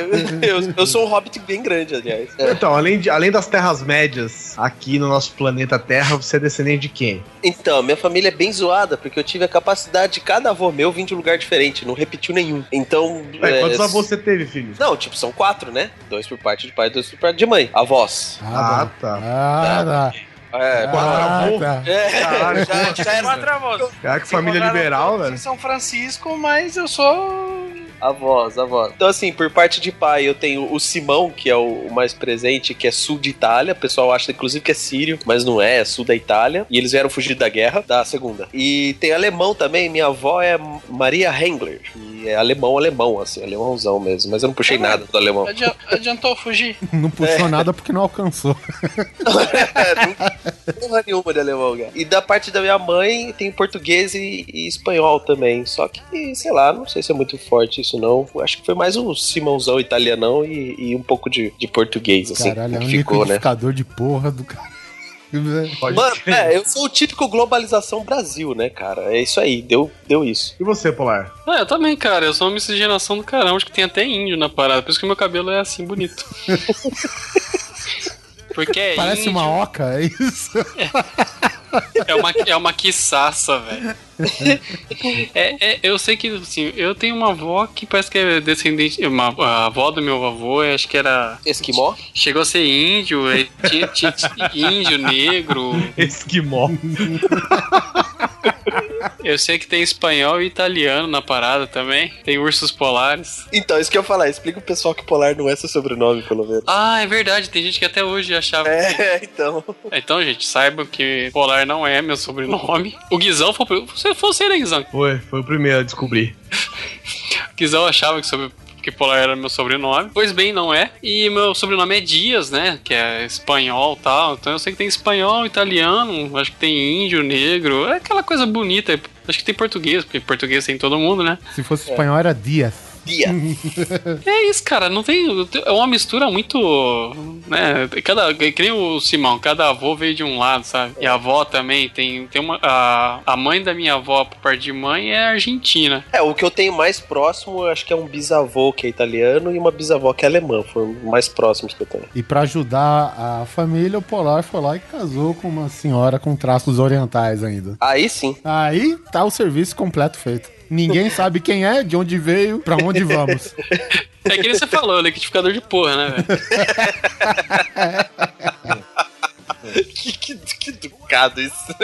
Eu, eu, eu sou um hobbit bem grande, aliás. É. Então, além, de, além das terras médias aqui no nosso planeta Terra, você é descendente de quem? Então, minha família é bem zoada, porque eu tive a capacidade de cada avô meu vir de um lugar diferente, não repetiu nenhum. Então. É, quantos avós você teve, filho? Não, tipo, são quatro, né? Dois por parte de pai, dois por parte de mãe. Avós. Ah, bom. tá. Ah, tá. É, Ah, avô? tá. é Caralho, já, já era Quatro avós. Cara, que família liberal, velho. São Francisco, mas eu sou. Avós, avós. Então, assim, por parte de pai, eu tenho o Simão, que é o mais presente, que é sul de Itália. O pessoal acha, inclusive, que é sírio, mas não é, é sul da Itália. E eles vieram fugir da guerra, da segunda. E tem alemão também. Minha avó é Maria Hengler. E é alemão, alemão, assim, alemãozão mesmo. Mas eu não puxei Ah, nada do alemão. Adi- Adiantou fugir. Não puxou nada porque não alcançou. É, não porra nenhuma de alemão, cara. E da parte da minha mãe, tem português e, e espanhol também. Só que, sei lá, não sei se é muito forte isso não. Acho que foi mais um Simãozão italianão e, e um pouco de, de português, assim, Caralho, é um que ficou, né? liquidificador de porra do cara. Pode Mano, é, eu sou o típico globalização Brasil, né, cara? É isso aí, deu, deu isso. E você, Polar? Ah, eu também, cara. Eu sou uma miscigenação do caramba. Acho que tem até índio na parada. Por isso que meu cabelo é assim, bonito. Porque é Parece índio, uma oca, é isso? é uma, é uma quiçaça, velho. É, é, eu sei que, assim, eu tenho uma avó que parece que é descendente. Uma, a avó do meu avô, acho que era. Esquimó? Chegou a ser índio, tinha, tinha- tinha índio, negro. Esquimó. Eu sei que tem espanhol e italiano na parada também. Tem ursos polares. Então, isso que eu ia falar, explica o pessoal que polar não é seu sobrenome, pelo menos. Ah, é verdade. Tem gente que até hoje achava. É, então. Então, gente, saibam que Polar não é meu sobrenome. O Guizão foi. Você foi você, né, Guizão? Foi, foi o primeiro a descobrir. O Guizão achava que sobre porque Polar era meu sobrenome. Pois bem, não é. E meu sobrenome é Dias, né? Que é espanhol e tal. Então eu sei que tem espanhol, italiano, acho que tem índio, negro. É aquela coisa bonita. Acho que tem português, porque português tem todo mundo, né? Se fosse espanhol, era Dias. Dia. É isso, cara. Não tem. É uma mistura muito. Né? Cada, que nem o Simão, cada avô veio de um lado, sabe? E a avó também tem. tem uma, a, a mãe da minha avó, por parte de mãe, é argentina. É, o que eu tenho mais próximo, eu acho que é um bisavô que é italiano e uma bisavó que é alemã. Foram os mais próximos que eu tenho. E pra ajudar a família, o Polar foi lá e casou com uma senhora com traços orientais ainda. Aí sim. Aí tá o serviço completo feito. Ninguém sabe quem é, de onde veio, pra onde vamos. É que você falou, liquidificador de porra, né, velho? que, que, que educado isso.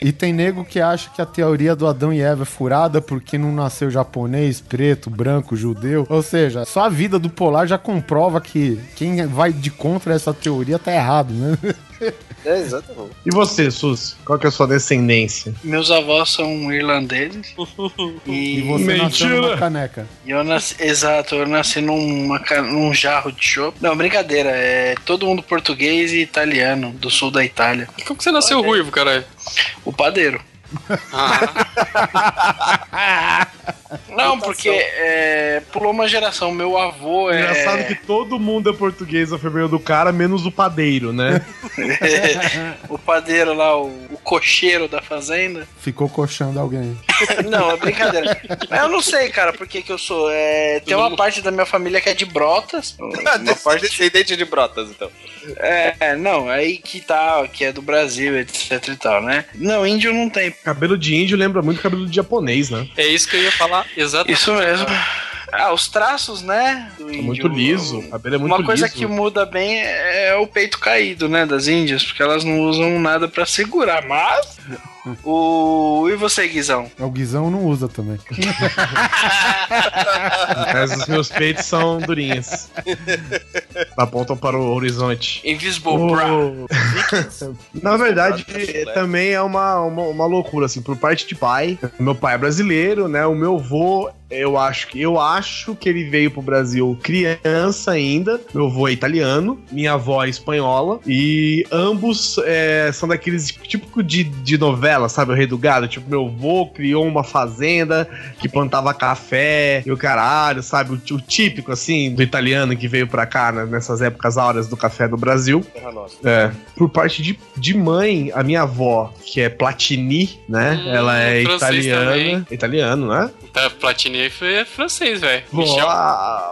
E tem nego que acha que a teoria do Adão e Eva é furada porque não nasceu japonês, preto, branco, judeu. Ou seja, só a vida do Polar já comprova que quem vai de contra essa teoria tá errado, né? É, exatamente. E você, Sus? Qual que é a sua descendência? Meus avós são irlandeses. E e, você nasceu Mentira. numa caneca. e eu nasci. Exato, eu nasci numa, num jarro de chopp. Não, brincadeira. É todo mundo português e italiano, do sul da Itália. E como que você nasceu ruivo, caralho? O padeiro. Ah, Não, porque é, pulou uma geração. Meu avô é. Engraçado que todo mundo é português a fevereiro do cara, menos o padeiro, né? o padeiro lá, o, o cocheiro da fazenda. Ficou coxando alguém. Não, é brincadeira. Eu não sei, cara, por que que eu sou. É, tem uma parte da minha família que é de Brotas. Uma parte Descendente de brotas, então. É, não, aí que tá, que é do Brasil, etc e tal, né? Não, índio não tem. Cabelo de índio lembra muito cabelo de japonês, né? é isso que eu ia falar exatamente. Isso mesmo. Ah, os traços, né? Do É índio. muito liso. O cabelo é muito Uma coisa liso. que muda bem é o peito caído, né, das índias, porque elas não usam nada pra segurar, mas o e você, Guizão? O Guizão não usa também. Mas os meus peitos são durinhos. Apontam para o horizonte. Invisible Bra. O- Na verdade, também é uma, uma, uma loucura, assim, por parte de pai. Meu pai é brasileiro, né? O meu avô, eu acho que eu acho que ele veio pro Brasil criança ainda. Meu avô é italiano, minha avó é espanhola. E ambos é, são daqueles típico de, de novela, sabe? O Rei do Gado. Tipo, meu avô criou uma fazenda que plantava café e o caralho, sabe? O, o típico, assim, do italiano que veio pra cá né, nessas épocas áureas do café do Brasil. É. Por parte de, de mãe, a minha avó, que é Platini, né? Hum, ela é italiana. também. Italiano, né? Tá, Platini foi é francês, velho. Michel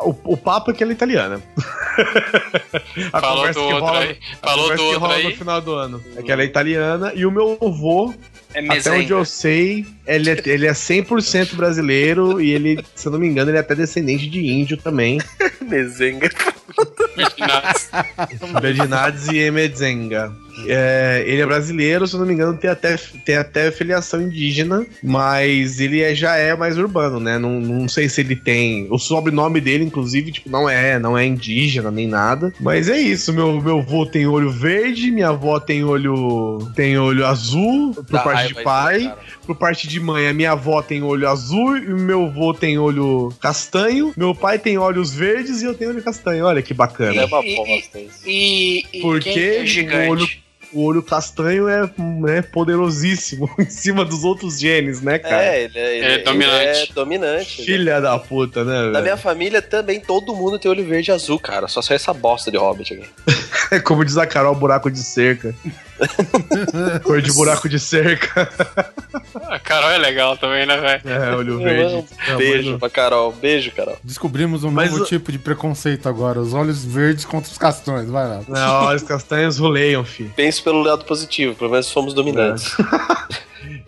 o, o papo é que ela é italiana. A falou conversa do que outro rola- aí. Falou do outro aí. no final do ano. É que ela é italiana e o meu avô, É até onde eu sei, ele é, ele é 100% brasileiro e ele, se eu não me engano, ele é até descendente de índio também. Mezenga. Berdinazzi e Emezenga. É, ele é brasileiro, se eu não me engano, tem até, tem até filiação indígena, mas ele é- já é mais urbano, né? Não, não sei se ele tem. O sobrenome dele, inclusive, tipo, não é, não é indígena nem nada. Mas é isso. Meu, meu avô tem olho verde, minha avó tem olho. tem olho azul, por parte de pai. cara. Por parte de mãe, a minha avó tem olho azul e o meu avô tem olho castanho. Meu pai tem olhos verdes e eu tenho olho castanho. Olha que bacana. É uma E- isso. E, e Porque quem é o gigante? olho- O olho castanho é né, poderosíssimo em cima dos outros genes, né, cara? É, ele é, ele, É ele dominante. é dominante. Filha da puta, né? Na minha família também todo mundo tem olho verde e azul, cara. Só sai essa bosta de Hobbit aqui. É como diz a Carol, buraco de cerca. Cor de buraco de cerca. A Carol é legal também, né, velho? É, olho verde. beijo pra Carol. Beijo, Carol. Descobrimos um Mas novo o- tipo de preconceito agora. Os olhos verdes contra os castões. Vai lá. Não, olhos castanhos roleiam, fi. Pense pelo lado positivo, pelo menos somos dominantes.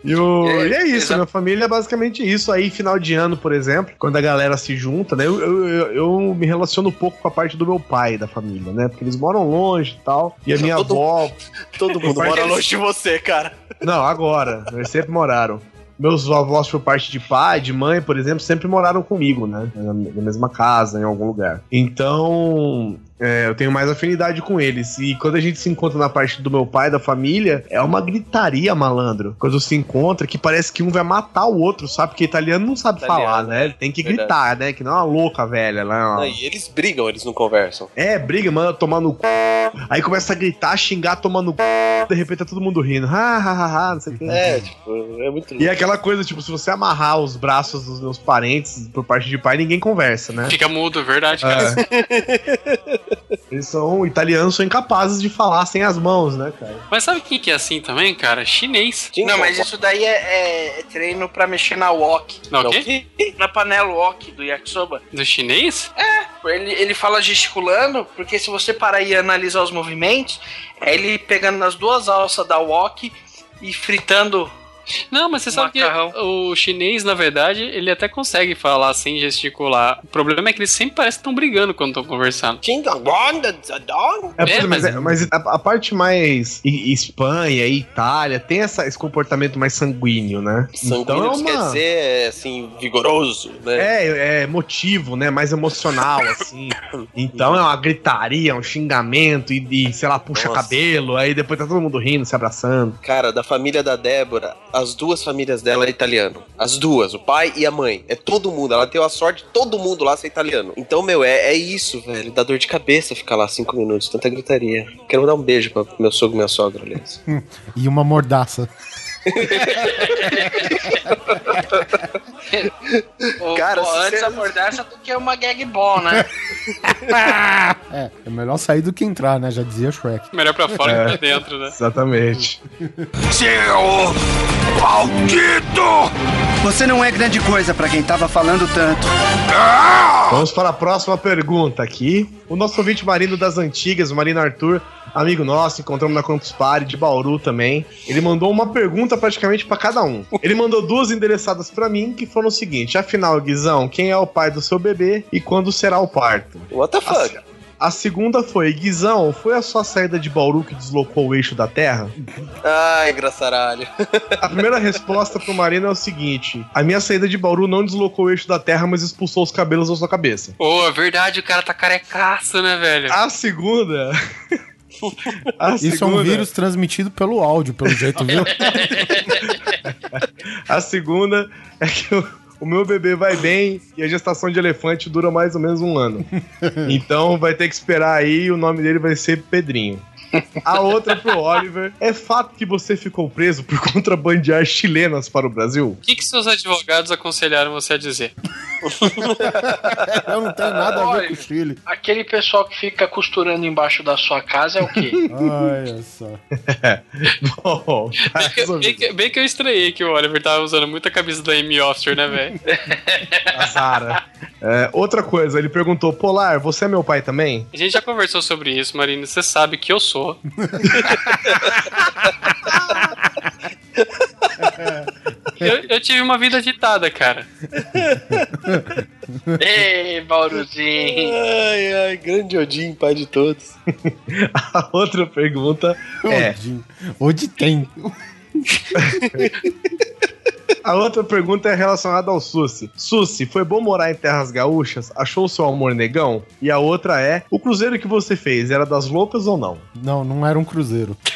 E, o- É, e é isso, minha família é basicamente isso. Aí, final de ano, por exemplo, quando a galera se junta, né? Eu, eu, eu- me relaciono um pouco com a parte do meu pai da família, né? Porque eles moram longe e tal. E a minha Todo- avó. Todo mundo mora longe de você, cara. Não, agora. Eles sempre moraram. Meus avós, por parte de pai, de mãe, por exemplo, sempre moraram comigo, né? Na mesma casa, em algum lugar. Então, É, eu tenho mais afinidade com eles. E quando a gente se encontra na parte do meu pai, da família, é uma gritaria, malandro. Quando se encontra, que parece que um vai matar o outro, sabe? Porque italiano não sabe Italiano, falar, né? Ele tem que Verdade. gritar, né? Que não é uma louca velha, né? Uma- e eles brigam, eles não conversam. É, briga, manda tomar no cu. Aí começa a gritar, xingar, tomar no cu. De repente tá todo mundo rindo. Ha, ha, ha, ha, não sei o que. É, tipo, é muito E é aquela coisa, tipo, se você amarrar os braços dos meus parentes por parte de pai, ninguém conversa, né? Fica mudo, é verdade, cara. É. Eles são italianos, são incapazes de falar sem as mãos, né, cara? Mas sabe quem que é assim também, cara? Chinês. Não, mas isso daí é, é- é treino pra mexer na wok. Não, Não, o quê? Na panela wok do yakisoba. Do chinês? Ele, ele fala gesticulando, porque se você parar e analisar os movimentos, é ele pegando nas duas alças da wok e fritando. Não, mas você sabe Macarrão. que o chinês, na verdade, ele até consegue falar sem gesticular. O problema é que eles sempre parecem que estão brigando quando estão conversando. É, É, mas, mas- é- mas a, a parte mais Espanha e Itália tem essa- esse comportamento mais sanguíneo, né? Sanguíneo então é quer dizer, assim, vigoroso, né? É, é emotivo, né? Mais emocional, assim. Então é uma gritaria, um xingamento e, e, sei lá, puxa Nossa. cabelo, aí depois tá todo mundo rindo, se abraçando. Cara, da família da Débora, as duas famílias dela é italiano. As duas, o pai e a mãe. É todo mundo. Ela tem a sorte de todo mundo lá ser italiano. Então, meu, é, é isso, velho. Dá dor de cabeça ficar lá cinco minutos, tanta gritaria. Quero dar um beijo pra meu sogro e minha sogra, aliás. E uma mordaça. Ou, Cara, pô, antes você- do que uma gag ball, né? É, é melhor sair do que entrar, né? Já dizia Shrek. Melhor pra fora que pra dentro, né? Exatamente. Você não é grande coisa pra quem tava falando tanto. Vamos para a próxima pergunta aqui. O nosso ouvinte Marino das Antigas, o Marino Arthur, amigo nosso, encontramos na Campus Party de Bauru também. Ele mandou uma pergunta praticamente para cada um. Ele mandou duas endereçadas para mim, que foram o seguinte: afinal, Guizão, quem é o pai do seu bebê e quando será o parto? What the fuck? A segunda foi: Guizão, foi a sua saída de Bauru que deslocou o eixo da Terra? Ai, engraçaralho. A primeira resposta pro Marino é o seguinte: a minha saída de Bauru não deslocou o eixo da Terra, mas expulsou os cabelos da sua cabeça. Pô, é verdade, o cara tá carecaço, né, velho? A segunda. A Isso é um segunda- vírus transmitido pelo áudio, pelo jeito, viu? A segunda é que o, o meu bebê vai bem e a gestação de elefante dura mais ou menos um ano. Então vai ter que esperar aí e o nome dele vai ser Pedrinho. A outra pro Oliver. É fato que você ficou preso por contrabandear chilenas para o Brasil? O que, que seus advogados aconselharam você a dizer? Eu não tenho nada a ver com o Chile. Aquele pessoal que fica costurando embaixo da sua casa é o quê? Olha só. Bom, Bem que, bem, que, bem que eu estranhei que o Oliver tava usando muita camisa da Amy Oster, né, velho? A Sara. É, outra coisa, ele perguntou: Polar, você é meu pai também? A gente já conversou sobre isso, Marina. Você sabe que eu sou. eu, eu tive uma vida agitada, cara. Ei, Bauruzinho. Ai, ai, grande Odin, pai de todos. A outra pergunta é. Odin. Onde tem? A outra pergunta é relacionada ao Susi. Susi, foi bom morar em terras gaúchas? Achou o seu amor negão? E a outra é: o cruzeiro que você fez era das loucas ou não? Não, não era um cruzeiro.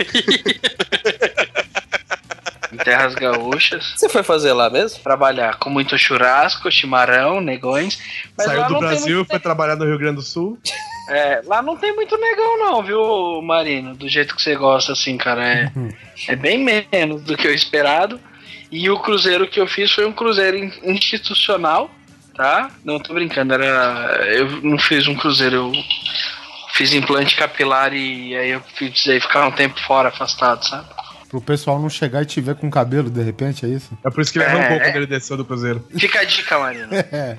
Em terras gaúchas. Você foi fazer lá mesmo? Trabalhar com muito churrasco, chimarrão, negões. Mas Saiu lá do não tem Brasil, muito foi trabalhar no Rio Grande do Sul. É, lá não tem muito negão, não, viu, Marino? Do jeito que você gosta, assim, cara. É, é bem menos do que eu esperado. E o cruzeiro que eu fiz foi um cruzeiro in- institucional, tá? Não tô brincando, era. Eu não fiz um cruzeiro, eu fiz implante capilar e aí eu precisei ficar um tempo fora, afastado, sabe? Pro pessoal não chegar e te ver com cabelo, de repente, é isso? É por isso que ele É, arrancou é. quando ele desceu do cruzeiro. Fica a dica, Marino. É.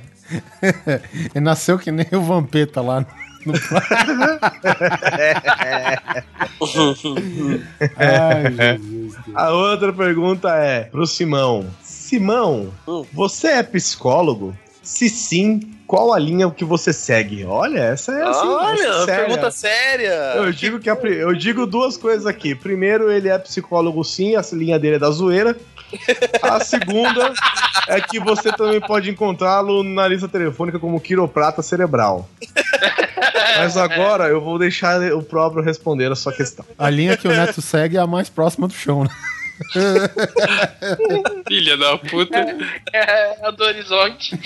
Ele nasceu que nem o Vampeta lá no. Ai, Jesus. Deus. A outra pergunta é pro Simão. Simão, Hum. você é psicólogo? Se sim, qual a linha que você segue? Olha, essa é assim, Olha, essa é séria. pergunta séria. Eu digo que a eu digo duas coisas aqui. Primeiro, ele é psicólogo sim, a linha dele é da zoeira. A segunda é que você também pode encontrá-lo na lista telefônica como quiroprata cerebral. Mas agora eu vou deixar o próprio responder a sua questão. A linha que o Neto segue é a mais próxima do chão, né? Filha da puta. É, a do horizonte.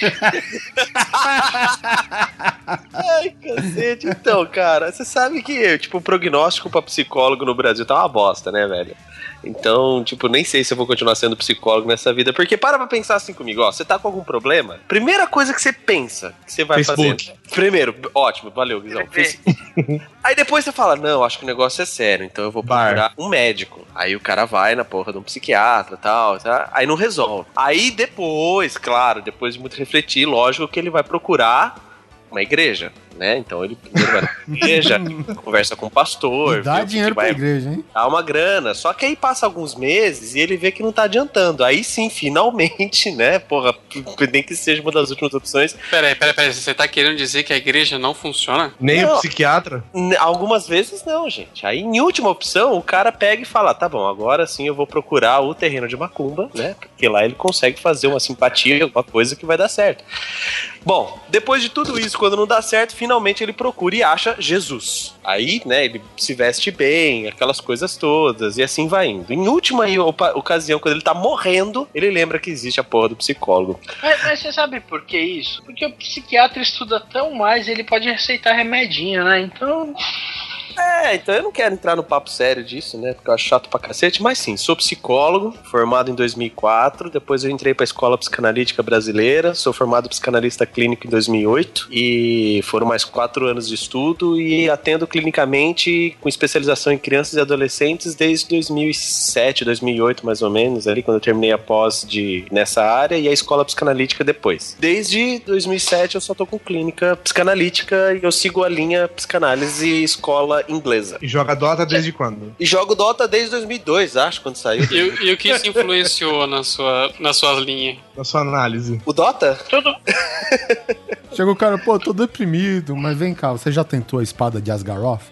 Ai, cacete. Então, cara, você sabe que, tipo, o prognóstico pra psicólogo no Brasil tá uma bosta, né, velho? Então, tipo, nem sei se eu vou continuar sendo psicólogo nessa vida. Porque para pra pensar assim comigo, ó. Você tá com algum problema? Primeira coisa que você pensa que você vai Facebook. fazer. Primeiro, ótimo, valeu, Guizão. Aí depois você fala, não, acho que o negócio é sério, então eu vou Bar. procurar um médico. Aí o cara vai na porra de um psiquiatra e tal, tá? aí não resolve. Aí depois, claro, depois de muito refletir, lógico que ele vai procurar uma igreja, né? Então ele primeiro vai na igreja, conversa com o pastor, E dá dinheiro que vai pra igreja, hein? Dá uma grana. Só que aí passa alguns meses e ele vê que não tá adiantando. Aí sim, finalmente, né? Porra, nem que seja uma das últimas opções. Peraí, peraí, peraí. Você tá querendo dizer que a igreja não funciona? Nem Não. o psiquiatra? Algumas vezes não, gente. Aí, em última opção, o cara pega e fala: tá bom, agora sim eu vou procurar o terreno de Macumba, né? Porque lá ele consegue fazer uma simpatia, alguma coisa que vai dar certo. Bom, depois de tudo isso, quando não dá certo, finalmente ele procura e acha Jesus. Aí, né, ele se veste bem, aquelas coisas todas, e assim vai indo. Em última ocasião, quando ele tá morrendo, ele lembra que existe a porra do psicólogo. Mas, mas você sabe por que isso? Porque o psiquiatra estuda tão mais, ele pode receitar remedinho, né? Então. É, então eu não quero entrar no papo sério disso, né? Porque eu acho chato pra cacete, mas sim, sou psicólogo, formado em 2004. Depois eu entrei pra Escola Psicanalítica Brasileira, sou formado psicanalista clínico em 2008. E foram mais quatro anos de estudo e atendo clinicamente com especialização em crianças e adolescentes desde 2007, 2008 mais ou menos, ali quando eu terminei a pós de, nessa área e a Escola Psicanalítica depois. Desde 2007 eu só tô com clínica psicanalítica e eu sigo a linha psicanálise escola inglesa. E joga Dota desde quando? E jogo Dota desde 2002, acho, quando saiu. E, o- e o que isso influenciou na sua, nas suas linhas? Na sua análise. O Dota? Tudo. Chega o cara, pô, tô deprimido, mas vem cá, você já tentou a espada de Asgaroth?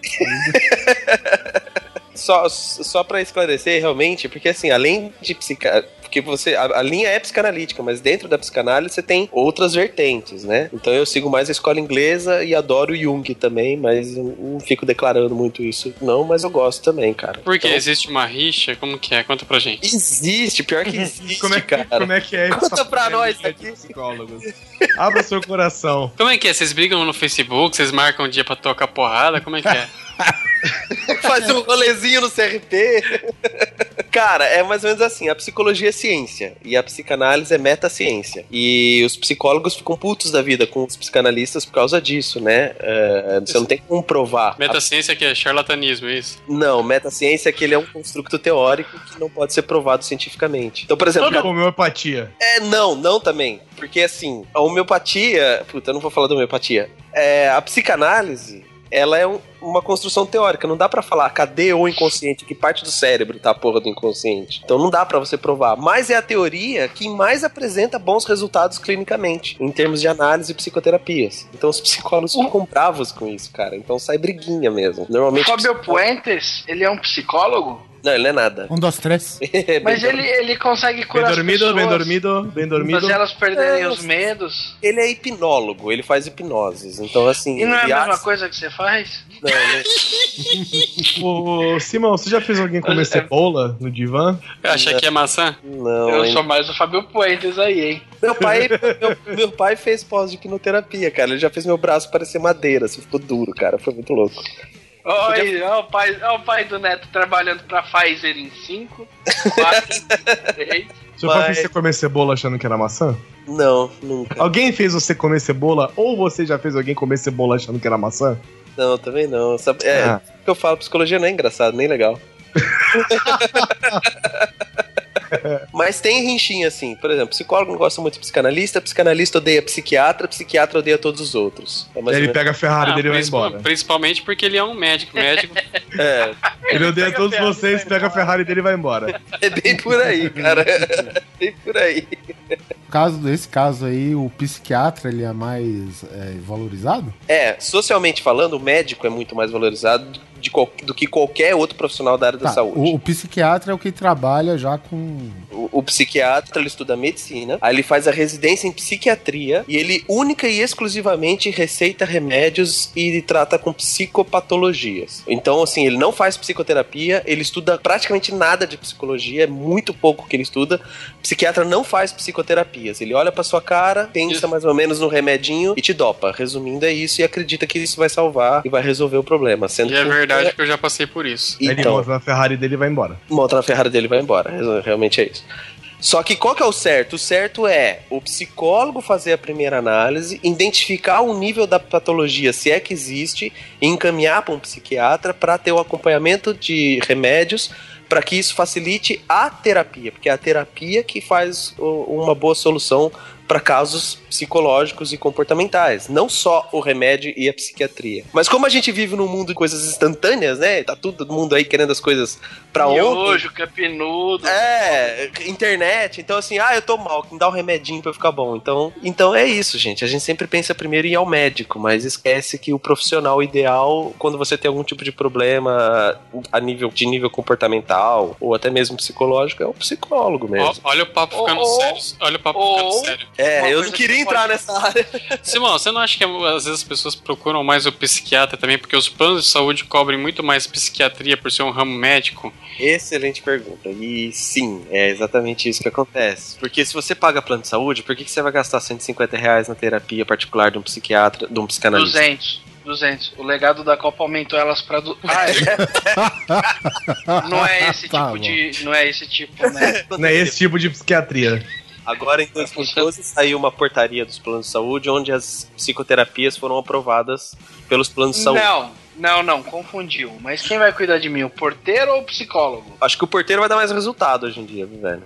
Só, só pra esclarecer, realmente, porque assim, além de psica... Porque você. A, a linha é psicanalítica, mas dentro da psicanálise você tem outras vertentes, né? Então eu sigo mais a escola inglesa e adoro Jung também, mas eu não fico declarando muito isso, não, mas eu gosto também, cara. Porque Então, existe uma rixa? Como que é? Conta pra gente. Existe, pior que existe, Como é, que- cara. como é que é Conta pra nós aqui. psicólogos? Abra seu coração. Como é que é? Vocês brigam no Facebook? Vocês marcam um dia pra tocar porrada? Como é que é? Fazer um rolezinho no CRP. Cara, é mais ou menos assim: a psicologia é ciência e a psicanálise é metaciência. E os psicólogos ficam putos da vida com os psicanalistas por causa disso, né? É, você não tem como provar. Metaciência que é charlatanismo, é isso? Não, metaciência é que ele é um construto teórico que não pode ser provado cientificamente. Então, por exemplo, Tipo homeopatia. é, não, não também. Porque assim, a homeopatia. Puta, eu não vou falar da homeopatia. É, a psicanálise, ela é um- uma construção teórica. Não dá pra falar cadê o inconsciente, que parte do cérebro tá a porra do inconsciente. Então não dá pra você provar. Mas é a teoria que mais apresenta bons resultados clinicamente, em termos de análise e psicoterapias. Então os psicólogos ficam bravos com isso, cara. Então sai briguinha mesmo. Normalmente. Fábio Puentes, ele é um psicólogo, Não, ele não é nada. Um, dois, três. mas ele, ele consegue Bem curar as dormido, bem pessoas, dormido, bem dormido. Fazer elas perderem É, os medos. Ele é hipnólogo, ele faz hipnoses. Então, assim. E não é a mesma coisa que você faz? Não, não. Ô, Simão, você já fez alguém comer cebola no divã? Acha que é maçã? Não, Eu ainda- sou mais o Fábio Puentes aí, hein? Meu pai, meu, meu pai fez pós de quinoterapia, cara. Ele já fez meu braço parecer madeira, assim, ficou duro, cara. Foi muito louco. Olha aí, ó o pai, ó o pai do Neto trabalhando pra Pfizer em 5, 4, 3. Seu pai Mas- fez você comer cebola achando que era maçã? Não, nunca. Alguém fez você comer cebola ou você já fez alguém comer cebola achando que era maçã? Não, também não. Sabe, é, Ah. o que eu falo, psicologia não é engraçado, nem legal. Mas tem rinchinha assim, por exemplo, psicólogo não gosta muito de psicanalista, psicanalista odeia psiquiatra, psiquiatra odeia todos os outros. É ele menos- pega a Ferrari Ah, dele e vai embora. Principalmente porque ele é um médico. Médico É, Ele odeia pega todos Ferrari vocês, pega a Ferrari dele e vai embora. é bem por aí, cara. bem por aí. Caso desse caso aí, o psiquiatra ele é mais é, valorizado? É, socialmente falando, o médico é muito mais valorizado de qual- do que qualquer outro profissional da área da Tá, saúde. o, o psiquiatra é o que trabalha já com. O, o psiquiatra, ele estuda medicina, aí ele faz a residência em psiquiatria e ele única e exclusivamente receita remédios e trata com psicopatologias. Então, assim, ele não faz psicoterapia, ele estuda praticamente nada de psicologia, é muito pouco que ele estuda. O psiquiatra não faz psicoterapias. Ele olha pra sua cara, pensa Isso. mais ou menos no remedinho e te dopa. Resumindo, é isso e acredita que isso vai salvar e vai resolver o problema. Sendo E é que- verdade que eu já passei por isso. Aí ele Então, monta na Ferrari dele e vai embora. monta na Ferrari dele e vai embora. Realmente é isso. Só que qual que é o certo? O certo é o psicólogo fazer a primeira análise, identificar o nível da patologia, se é que existe, e encaminhar para um psiquiatra para ter o acompanhamento de remédios para que isso facilite a terapia, porque é a terapia que faz uma boa solução para casos psicológicos e comportamentais, não só o remédio e a psiquiatria. Mas como a gente vive num mundo de coisas instantâneas, né? Tá todo mundo aí querendo as coisas para ontem. Miojo, capinudo. É, internet. Então, assim, ah, eu tô mal, me dá um remedinho pra eu ficar bom. Então, então é isso, gente. A gente sempre pensa primeiro em ir ao médico, mas esquece que o profissional ideal, quando você tem algum tipo de problema a nível de nível comportamental ou até mesmo psicológico, é o psicólogo mesmo. olha o papo ficando sério. Olha o papo ficando sério. É, eu não queria que entrar pode- nessa área. Simão, você não acha que às vezes as pessoas procuram mais o psiquiatra também porque os planos de saúde cobrem muito mais psiquiatria por ser um ramo médico? Excelente pergunta. E sim, é exatamente isso que acontece. Porque se você paga plano de saúde, por que, que você vai gastar 150 reais na terapia particular de um psiquiatra, de um psicanalista? 200. 200. O legado da Copa aumentou elas pra. Du... Ah, é. não é esse Tá tipo bom. de. Não é esse tipo, né? Não é esse tipo de psiquiatria. Agora, em 2012, saiu uma portaria dos planos de saúde onde as psicoterapias foram aprovadas pelos planos de saúde. Não, não, não, confundiu. Mas quem vai cuidar de mim, o porteiro ou o psicólogo? Acho que o porteiro vai dar mais resultado hoje em dia, velho?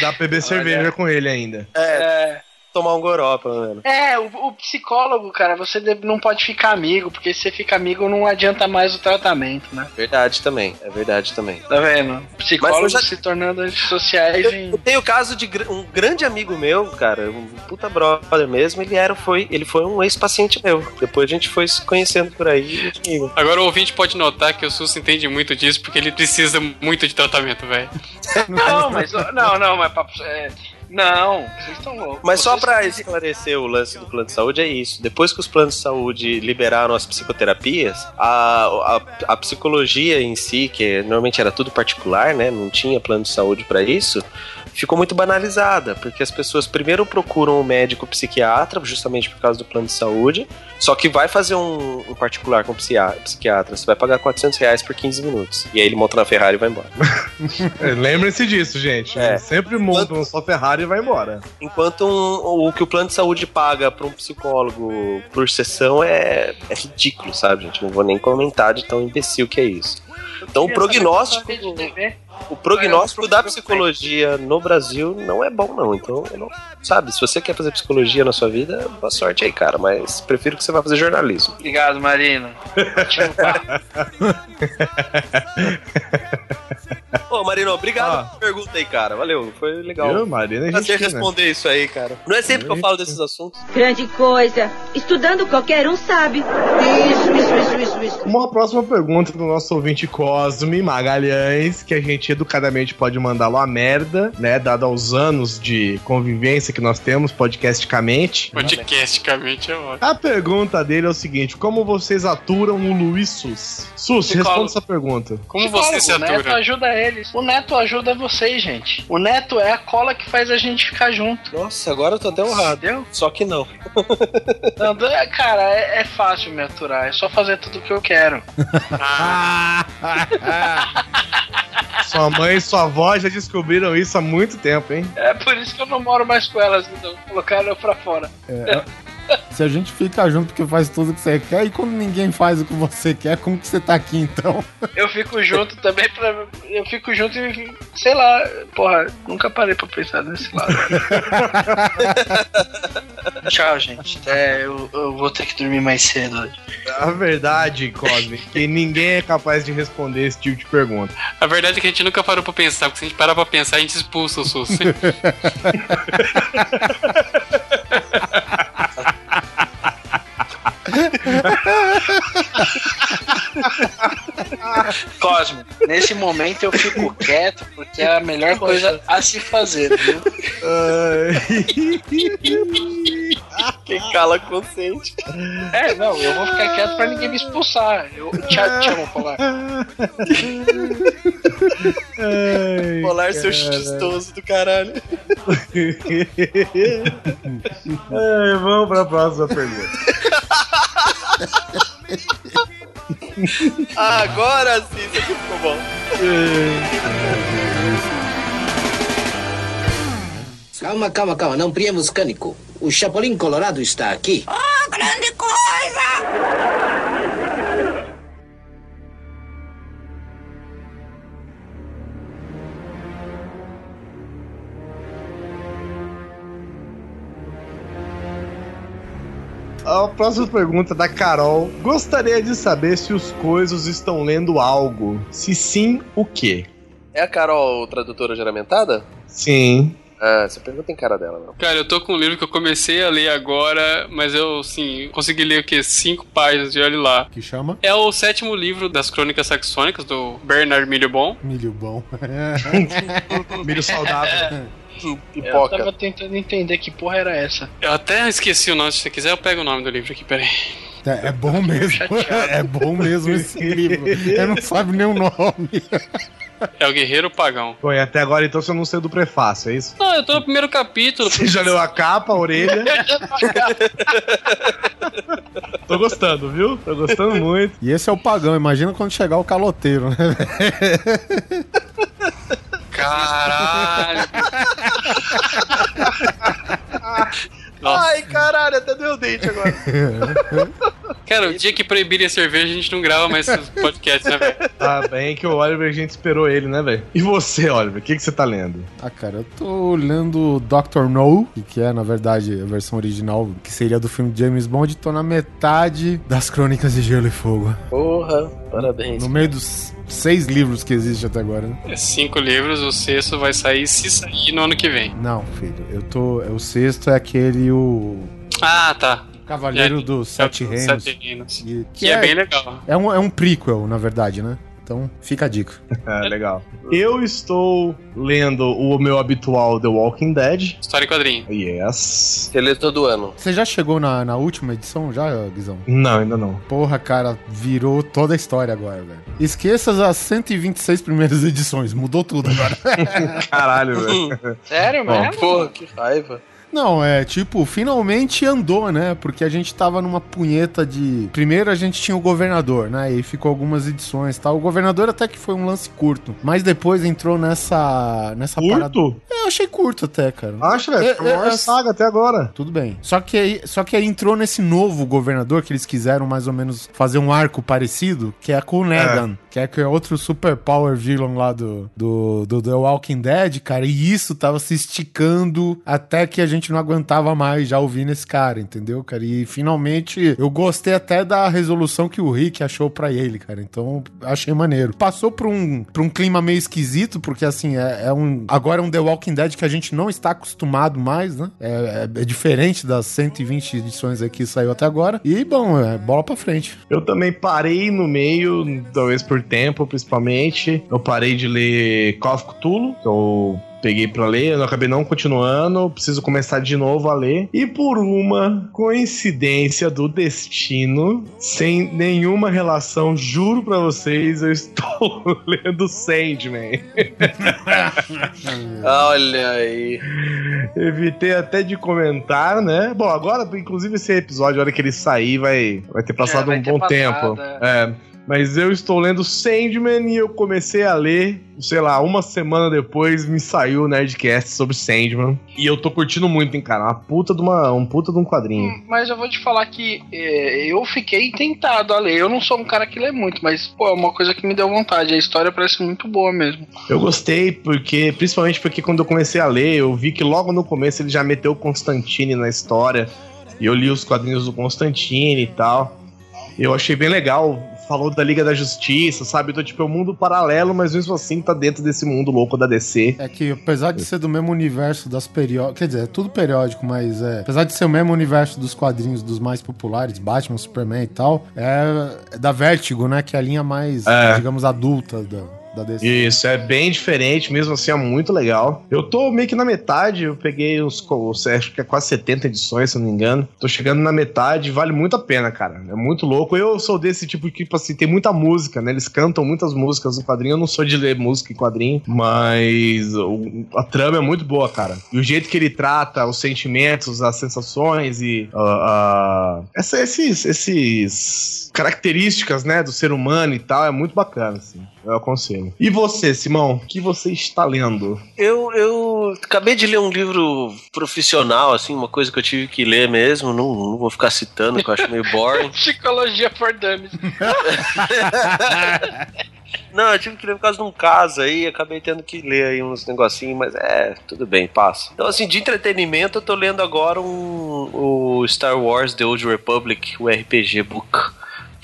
Dá pra beber cerveja com ele ainda. É, Tomar um goró, pelo menos. é o, o psicólogo, cara, você não pode ficar amigo, porque se você fica amigo não adianta mais o tratamento, né? Verdade também, é verdade também. Tá vendo? Psicólogos já- se tornando antissociais Eu, em. eu tenho o caso de gr- um grande amigo meu, cara, um puta brother mesmo, ele era, foi, ele foi um ex-paciente meu. Depois a gente foi se conhecendo por aí. Agora o ouvinte pode notar que o SUS entende muito disso porque ele precisa muito de tratamento, velho. Não, mas. Não, não, mas é, não, vocês estão loucos. Mas só Vocês pra têm- esclarecer o lance do plano de saúde é isso. Depois que os planos de saúde liberaram as psicoterapias, a, a, a psicologia em si, que normalmente era tudo particular, né? Não tinha plano de saúde pra isso. Ficou muito banalizada, porque as pessoas primeiro procuram um médico psiquiatra, justamente por causa do plano de saúde, só que vai fazer um, um particular com psiá- psiquiatra, você vai pagar 400 reais por 15 minutos. E aí ele monta na Ferrari e vai embora. Lembrem-se disso, gente. É. Sempre montam só Ferrari e vai embora. Enquanto um- o que o plano de saúde paga para um psicólogo por sessão é, é ridículo, sabe, gente? Não vou nem comentar de tão imbecil que é isso. Então o prognóstico, o prognóstico da psicologia no Brasil não é bom, não. Então, não, sabe, se você quer fazer psicologia na sua vida, boa sorte aí, cara. Mas prefiro que você vá fazer jornalismo. Obrigado, Marina. Ô, Marino, obrigado Ah. pela pergunta aí, cara. Valeu, foi legal. Eu, Marina, Prazer gente. né? responder isso aí, cara. Não é sempre que eu falo desses assuntos. Grande coisa. Estudando qualquer um sabe. Isso, isso, isso, isso, isso. Uma próxima pergunta do nosso ouvinte Cosme Magalhães, que a gente educadamente pode mandá-lo a merda, né? Dado aos anos de convivência que nós temos podcasticamente. Podcasticamente é ótimo. A pergunta dele é o seguinte: como vocês aturam o Luiz Sus? Sus, Psicólogo. responda essa pergunta. Como você se O Neto atura? ajuda eles. O Neto ajuda vocês, gente. O Neto é a cola que faz a gente ficar junto. Nossa, agora eu tô até honrado. Entendeu? Só que não. Não, cara, é, é fácil me aturar. É só fazer tudo o que eu quero. Sua mãe e sua avó já descobriram isso há muito tempo, hein? É por isso que eu não moro mais com elas. Então, colocaram eu pra fora. Se a gente fica junto porque faz tudo que você quer e quando ninguém faz o que você quer, como que você tá aqui então? Eu fico junto também pra. Eu fico junto e. Sei lá. Porra, nunca parei pra pensar nesse lado. Tchau, gente. É, eu, eu vou ter que dormir mais cedo hoje. A verdade, Cosme, é que ninguém é capaz de responder esse tipo de pergunta. A verdade é que a gente nunca parou pra pensar, porque se a gente parar pra pensar, a gente expulsa o SUS. Cosmo, nesse momento eu fico quieto porque é a melhor coisa a se fazer, viu? Quem cala consente. É, não, eu vou ficar quieto pra ninguém me expulsar. Eu te, te amo, Polar. Polar seu chistoso do caralho. É, vamos pra próxima pergunta. Agora sim, isso aqui ficou bom. Calma, calma, calma. Não priemos cânico. O Chapolin Colorado está aqui. Oh, grande coisa! A próxima pergunta da Carol. Gostaria de saber se os coisos estão lendo algo. Se sim, o quê? É a Carol tradutora juramentada? Sim. Ah, essa pergunta tem cara dela, não. Cara, eu tô com um livro que eu comecei a ler agora, mas eu, assim, consegui ler o quê? Cinco páginas de olha lá. Que chama? É o sétimo livro das Crônicas Saxônicas, do Bernard Milho Bom. Milho bom. Milho saudável. Eu Pipoca. tava tentando entender que porra era essa. Eu até esqueci o nome, se você quiser eu pego o nome do livro aqui, peraí. É, é bom mesmo. É bom mesmo esse livro. Eu não sabe nem o nome. É o Guerreiro Pagão. E até agora então você não saiu do prefácio, é isso? Não, eu tô no primeiro capítulo. Você já leu a capa, a orelha? Tô gostando, viu? Tô gostando muito. E esse é o pagão. Imagina quando chegar o caloteiro, né? Caralho. Nossa. Ai, caralho, até deu dente agora. Cara, o dia que proibirem a cerveja, a gente não grava mais esses podcasts, né, velho? Tá bem que o Oliver, a gente esperou ele, né, velho? E você, Oliver, o que, que você tá lendo? Ah, cara, eu tô lendo Doctor No, que é, na verdade, a versão original, que seria do filme James Bond. Tô na metade das Crônicas de Gelo e Fogo. Porra, parabéns. No meio dos seis livros que existem até agora, né? É cinco livros, o sexto vai sair se sair no ano que vem. Não, filho, eu tô. O sexto é aquele, o. Ah, tá. Cavaleiro É, dos Sete é Reinos. Sete Reinos. E- Que é bem legal. É um, é um prequel, na verdade, né? Então, fica a dica. É, legal. Eu estou lendo o meu habitual The Walking Dead. História em quadrinho. Yes. Você lê todo ano. Você já chegou na, na última edição, já, Guizão? Não, ainda não. Porra, cara, virou toda a história agora, velho. Esqueça as 126 primeiras edições, mudou tudo agora. Caralho, velho. Sério, mesmo? Porra, que raiva. Não, é tipo, finalmente andou, né? Porque a gente tava numa punheta de. Primeiro a gente tinha o governador, né? E ficou algumas edições e tal. O governador até que foi um lance curto. Mas depois entrou nessa. nessa parada. Curto? É, eu achei curto até, cara. Acho, velho. É, Foi a maior é, saga até agora. Tudo bem. Só que, aí, só que aí entrou nesse novo governador que eles quiseram mais ou menos fazer um arco parecido, que é com o Negan, que é, que é outro super power villain lá do, do, do The Walking Dead, cara. E isso tava se esticando até que a gente não aguentava mais já ouvindo esse cara, entendeu, cara? E finalmente eu gostei até da resolução que o Rick achou pra ele, cara. Então achei maneiro. Passou por um, por um clima meio esquisito, porque assim, é, é um. Agora é um The Walking Dead que a gente não está acostumado mais, né? É, é- é diferente das 120 edições aí que saiu até agora. E, bom, é bola pra frente. Eu também parei no meio, talvez por tempo, principalmente. Eu parei de ler Call of Cthulhu, que eu peguei pra ler, eu acabei não continuando, preciso começar de novo a ler. E por uma coincidência do destino, sem nenhuma relação, juro pra vocês, eu estou lendo Sandman. Olha aí. Evitei até de comentar, né? Bom, agora, inclusive, esse episódio, a hora que ele sair, vai, vai ter passado vai um ter bom passado, tempo. É. Mas eu estou lendo Sandman e eu comecei a ler, sei lá, uma semana depois me saiu o Nerdcast sobre Sandman. E eu tô curtindo muito, hein, cara? Uma puta de uma, um puta de um quadrinho. Mas eu vou te falar que é, eu fiquei tentado a ler. Eu não sou um cara que lê muito, mas pô, é uma coisa que me deu vontade. A história parece muito boa mesmo. Eu gostei porque, principalmente porque quando eu comecei a ler, eu vi que logo no começo ele já meteu o Constantine na história. E eu li os quadrinhos do Constantine e tal. Eu achei bem legal falou da Liga da Justiça, sabe? Então, tipo, é um mundo paralelo, mas mesmo assim tá dentro desse mundo louco da DC. É que apesar de ser do mesmo universo das periódicas, quer dizer, é tudo periódico, mas é, apesar de ser o mesmo universo dos quadrinhos dos mais populares, Batman, Superman e tal, é, é da Vertigo, né? Que é a linha mais, É. digamos, adulta da, da DC. Isso, é bem diferente, mesmo assim é muito legal. Eu tô meio que na metade, eu peguei os, acho que é quase 70 edições, se eu não me engano. Tô chegando na metade, vale muito a pena, cara. É muito louco. Eu sou desse tipo que, tipo assim, tem muita música, né? Eles cantam muitas músicas no quadrinho. Eu não sou de ler música em quadrinho, mas a trama é muito boa, cara. E o jeito que ele trata os sentimentos, as sensações e ah, ah, essa- esses, esses características, né, do ser humano e tal, é muito bacana, assim. Eu aconselho. E você, Simão, o que você está lendo? Eu, eu acabei de ler um livro profissional, assim, uma coisa que eu tive que ler mesmo. Não, não vou ficar citando, que eu acho meio boring. Psicologia for Dummies. Não, eu tive que ler por causa de um caso aí, acabei tendo que ler aí uns negocinhos, mas é, tudo bem, passa. Então, assim, de entretenimento, eu tô lendo agora um, o Star Wars The Old Republic, o RPG Book.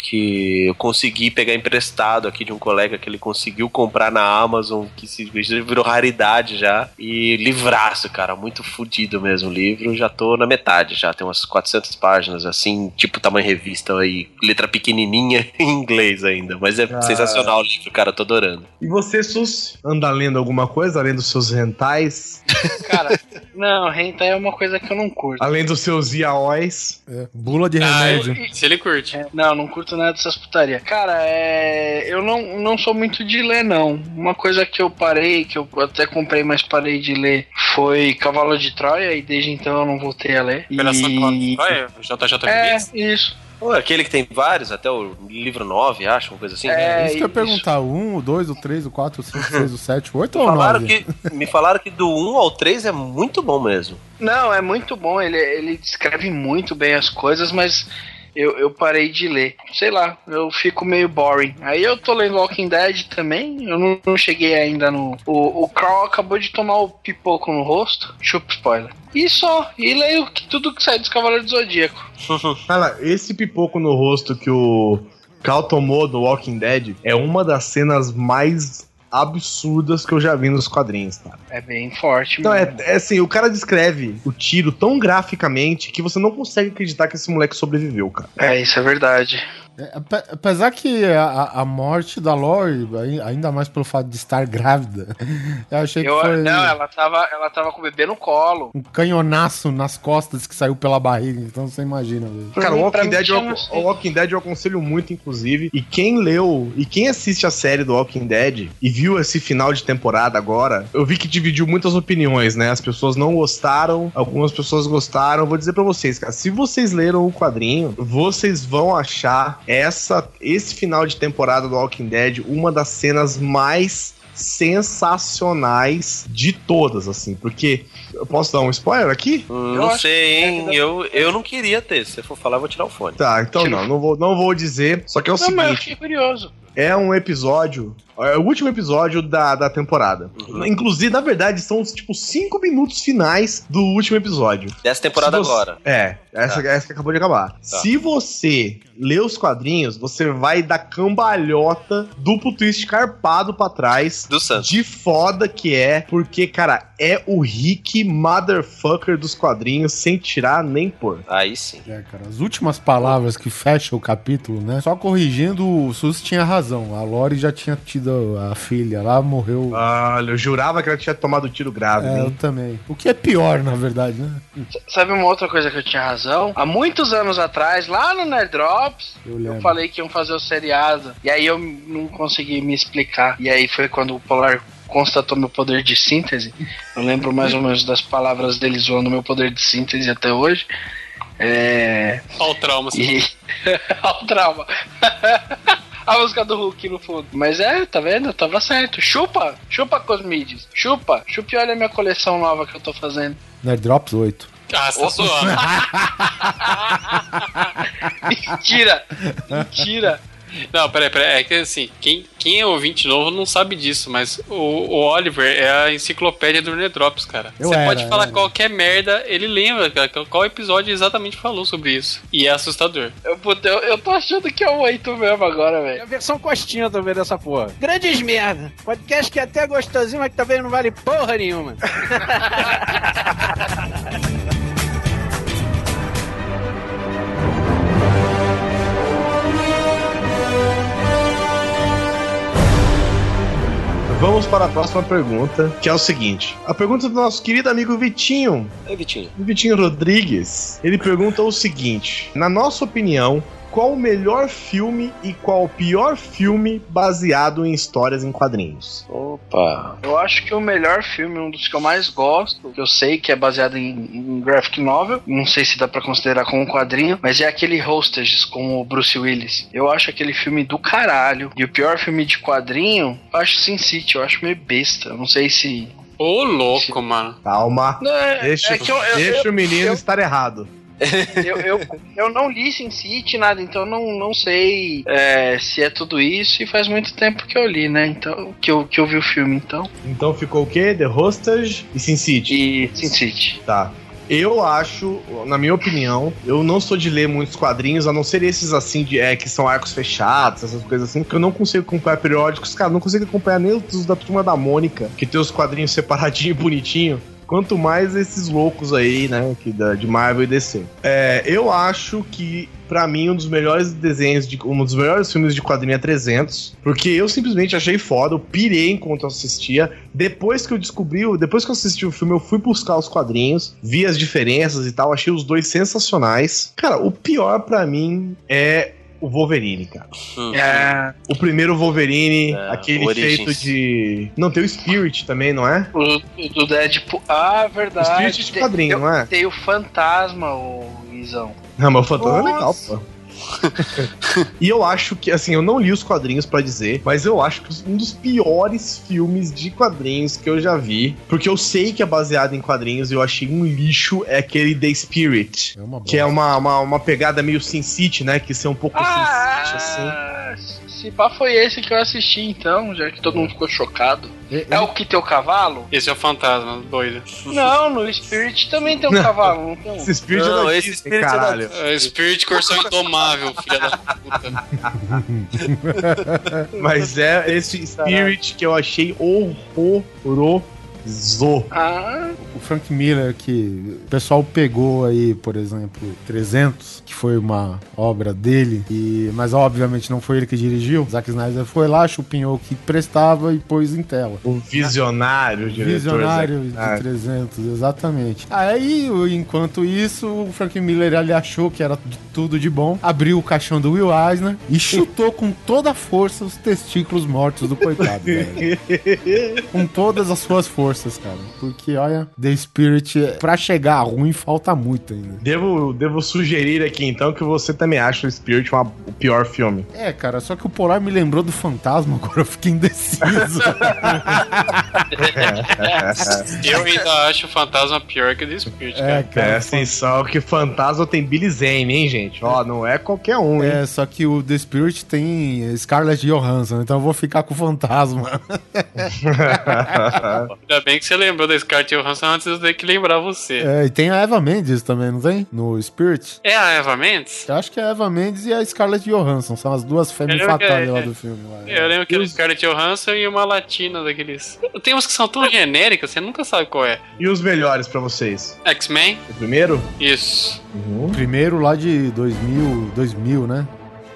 Que eu consegui pegar emprestado aqui de um colega que ele conseguiu comprar na Amazon, que se virou raridade já. E livraço, cara, muito fodido mesmo o livro. Já tô na metade, já tem umas 400 páginas, assim, tipo tamanho revista aí, letra pequenininha em inglês ainda. Mas é Ah. sensacional o livro, cara, tô adorando. E você, Sus, anda lendo alguma coisa, além dos seus rentais, Cara, não, hentai é uma coisa que eu não curto. além dos seus yaois? É, bula de Ah, remédio. se ele curte. É, não, não curto nada dessas putaria. Cara, é. Eu não, não sou muito de ler, não. Uma coisa que eu parei, que eu até comprei, mas parei de ler, foi Cavalo de Troia, e desde então eu não voltei a ler. Operação E... Olha, JJ É, isso. Pô, aquele que tem vários, até o livro 9, acho, uma coisa assim. É, isso que eu ia perguntar, o 1, o 2, o 3, o 4, o 5, o 6, o 7, o 8 ou o Falaram 9? que, me falaram que do 1 ao 3 é muito bom mesmo. Não, é muito bom, ele, ele descreve muito bem as coisas, mas eu, eu parei de ler. Sei lá, eu fico meio boring. Aí eu tô lendo Walking Dead também, eu não, não cheguei ainda no. O, o Carl acabou de tomar o pipoco no rosto, chupa spoiler. E só, e leio que- tudo que sai dos Cavaleiros do Zodíaco. Cara, esse pipoco no rosto que o Cal tomou do Walking Dead é uma das cenas mais absurdas que eu já vi nos quadrinhos, cara. É bem forte, Então, é, é assim, o cara descreve o tiro tão graficamente que você não consegue acreditar que esse moleque sobreviveu, cara. É, isso é verdade. É, ape- apesar que a, a morte da Lori, ai- ainda mais pelo fato de estar grávida, eu achei que Eu, foi não, ela tava, ela tava com o bebê no colo. um canhonaço nas costas que saiu pela barriga, então você imagina. velho. Cara, o Walking, Dead, eu, o Walking Dead eu aconselho muito, inclusive. E quem leu e quem assiste a série do Walking Dead e viu esse final de temporada agora, eu vi que dividiu muitas opiniões, né? As pessoas não gostaram, algumas pessoas gostaram. Vou dizer pra vocês, cara, se vocês leram o quadrinho, vocês vão achar essa, esse final de temporada do Walking Dead uma das cenas mais sensacionais de todas, assim, porque eu posso dar um spoiler aqui? Hum, Eu não sei, que hein? é- Eu, eu não queria ter. Se você for falar, eu vou tirar o fone. Tá, então Tira- não, não vou, não vou dizer. Só que é o Não, mas eu seguinte: fiquei curioso. é um episódio. É o último episódio da, da temporada. Uhum. Inclusive, na verdade, são tipo cinco minutos finais do último episódio. Dessa temporada você- agora. É, essa, essa que acabou de acabar. Se você ler os quadrinhos, você vai dar cambalhota, duplo twist carpado pra trás. Do Santos. De foda que é, porque, cara, é o Rick motherfucker dos quadrinhos, sem tirar nem pôr. Aí sim. É, cara, as últimas palavras que fecham o capítulo, né? Só corrigindo, o Sus tinha razão. A Lori já tinha tido a filha lá, morreu. Olha, eu jurava que ela tinha tomado tiro grave, é, eu também. O que é pior, na verdade, né? Sabe uma outra coisa que eu tinha razão? Há muitos anos atrás, lá no Nerd Drops, Eu eu falei que iam fazer o seriado. E aí eu não consegui me explicar. E aí foi quando o Polar constatou meu poder de síntese. Eu lembro mais ou menos das palavras dele zoando meu poder de síntese até hoje. É. Olha o trauma. assim. E. Olha o trauma. A música do Hulk no fundo. Mas é, tá vendo? Eu tava certo. Chupa! Chupa, Cosmides. Chupa! Chupa e olha a minha coleção nova que eu tô fazendo. Nerd Drops 8. Ah, você tá zoando. Mentira! Mentira! Não, peraí, peraí. É que assim, quem, quem é ouvinte novo não sabe disso, mas o, o Oliver é a enciclopédia do Nerdrops, cara. Eu Você era, pode falar era. qualquer merda, ele lembra, cara, qual episódio exatamente falou sobre isso. E é assustador. Eu, eu, eu tô achando que é o 8 mesmo agora, É velho. a versão costinha também dessa porra. Grandes merda. Podcast que é até gostosinho, mas que também não vale porra nenhuma. Vamos para a próxima pergunta, que é o seguinte. A pergunta do nosso querido amigo Vitinho, Ei, Vitinho. Vitinho Rodrigues. Ele pergunta o seguinte: Na nossa opinião, qual o melhor filme e qual o pior filme baseado em histórias em quadrinhos? Opa. Eu acho que o melhor filme, um dos que eu mais gosto, que eu sei que é baseado em, em graphic novel, não sei se dá pra considerar como um quadrinho, mas é aquele Hostages com o Bruce Willis. Eu acho aquele filme do caralho. E o pior filme de quadrinho, eu acho Sin City, eu acho meio besta. Eu não sei se. Ô, louco, mano. Calma. Não, é, Deixa, é que eu, eu, deixa eu, o menino eu- estar errado. Eu, eu, eu não li Sin City, nada, então não, não sei é, se é tudo isso. E faz muito tempo que eu li, né? Então, que eu, que eu vi o filme, então. Então ficou o quê? The Hostage e Sin City. E Sin City. Tá. Eu acho, na minha opinião, eu não sou de ler muitos quadrinhos, a não ser esses assim, de, é, que são arcos fechados, essas coisas assim, que eu não consigo acompanhar periódicos. Cara, eu não consigo acompanhar nem os da turma da Mônica, que tem os quadrinhos separadinho e bonitinho. Quanto mais esses loucos aí, né, que da, de Marvel e DC. É, eu acho que, pra mim, um dos melhores desenhos, de, um dos melhores filmes de quadrinho é 300, porque eu simplesmente achei foda, eu pirei enquanto eu assistia. Depois que eu descobri, depois que eu assisti o filme, eu fui buscar os quadrinhos, vi as diferenças e tal, achei os dois sensacionais. Cara, o pior pra mim é o Wolverine, cara. É, O primeiro Wolverine, É, aquele Origins. feito de. Não, tem o Spirit também, não é? o, o do Deadpool. Ah, O verdade. Spirit de quadrinho, tem, não é? tem o fantasma, o Guizão. Não, mas o Fantasma é legal, Nossa. pô. e eu acho que, assim, eu não li os quadrinhos pra dizer, mas eu acho que um dos piores filmes de quadrinhos que eu já vi, porque eu sei que é baseado em quadrinhos e eu achei um lixo, é aquele The Spirit. É uma Que é uma, uma, uma pegada meio Sin City, né? Que ser um pouco Sin City, assim. Se pá foi esse que eu assisti então, já que todo mundo ficou chocado. E- É o que tem o cavalo? Esse é o fantasma, doido. Não, no Spirit também tem um cavalo, não tem? Esse Spirit Não, é da esse Disney, Spirit é da caralho. É Spirit Corsão Indomável, filha da puta. Mas é esse Spirit que eu achei horroroso. Ah, O Frank Miller, que o pessoal pegou aí, por exemplo, 300, que foi uma obra dele, e, mas obviamente não foi ele que dirigiu. Zack Snyder foi lá, chupinhou o que prestava e pôs em tela. O visionário diretor. Visionário de Snyder. 300, exatamente. Aí, o- enquanto isso, o Frank Miller ele achou que era tudo de bom, abriu o caixão do Will Eisner e chutou com toda a força os testículos mortos do coitado, velho. Com todas as suas forças, cara. Porque, olha, The Spirit, pra chegar ruim, falta muito ainda. Devo, devo sugerir aqui então que você também acha o Spirit uma- o pior filme. É, cara, só que o Polar me lembrou do fantasma, agora eu fiquei indeciso. Eu ainda acho o fantasma pior que o The Spirit, é, cara. cara. Presta atenção que Fantasma tem Billy Zane, hein, gente? Ó, não é qualquer um, hein? É, só que o The Spirit tem Scarlett Johansson, então eu vou ficar com o fantasma. Ainda bem que você lembrou da Scarlett Johansson antes de eu ter que lembrar você. É, e tem a Eva Mendes também, não tem? No Spirit. É a Eva Mendes? Eu acho que é a Eva Mendes e a Scarlett Johansson. São as duas fêmeas fatales é- lá é. do filme. Lá. Eu lembro que era Scarlett Johansson e uma latina daqueles. Tem uns que são tão genéricas, você nunca sabe qual é. E os melhores pra vocês? X-Men? O primeiro? Isso. O primeiro lá de 2000, 2000, né?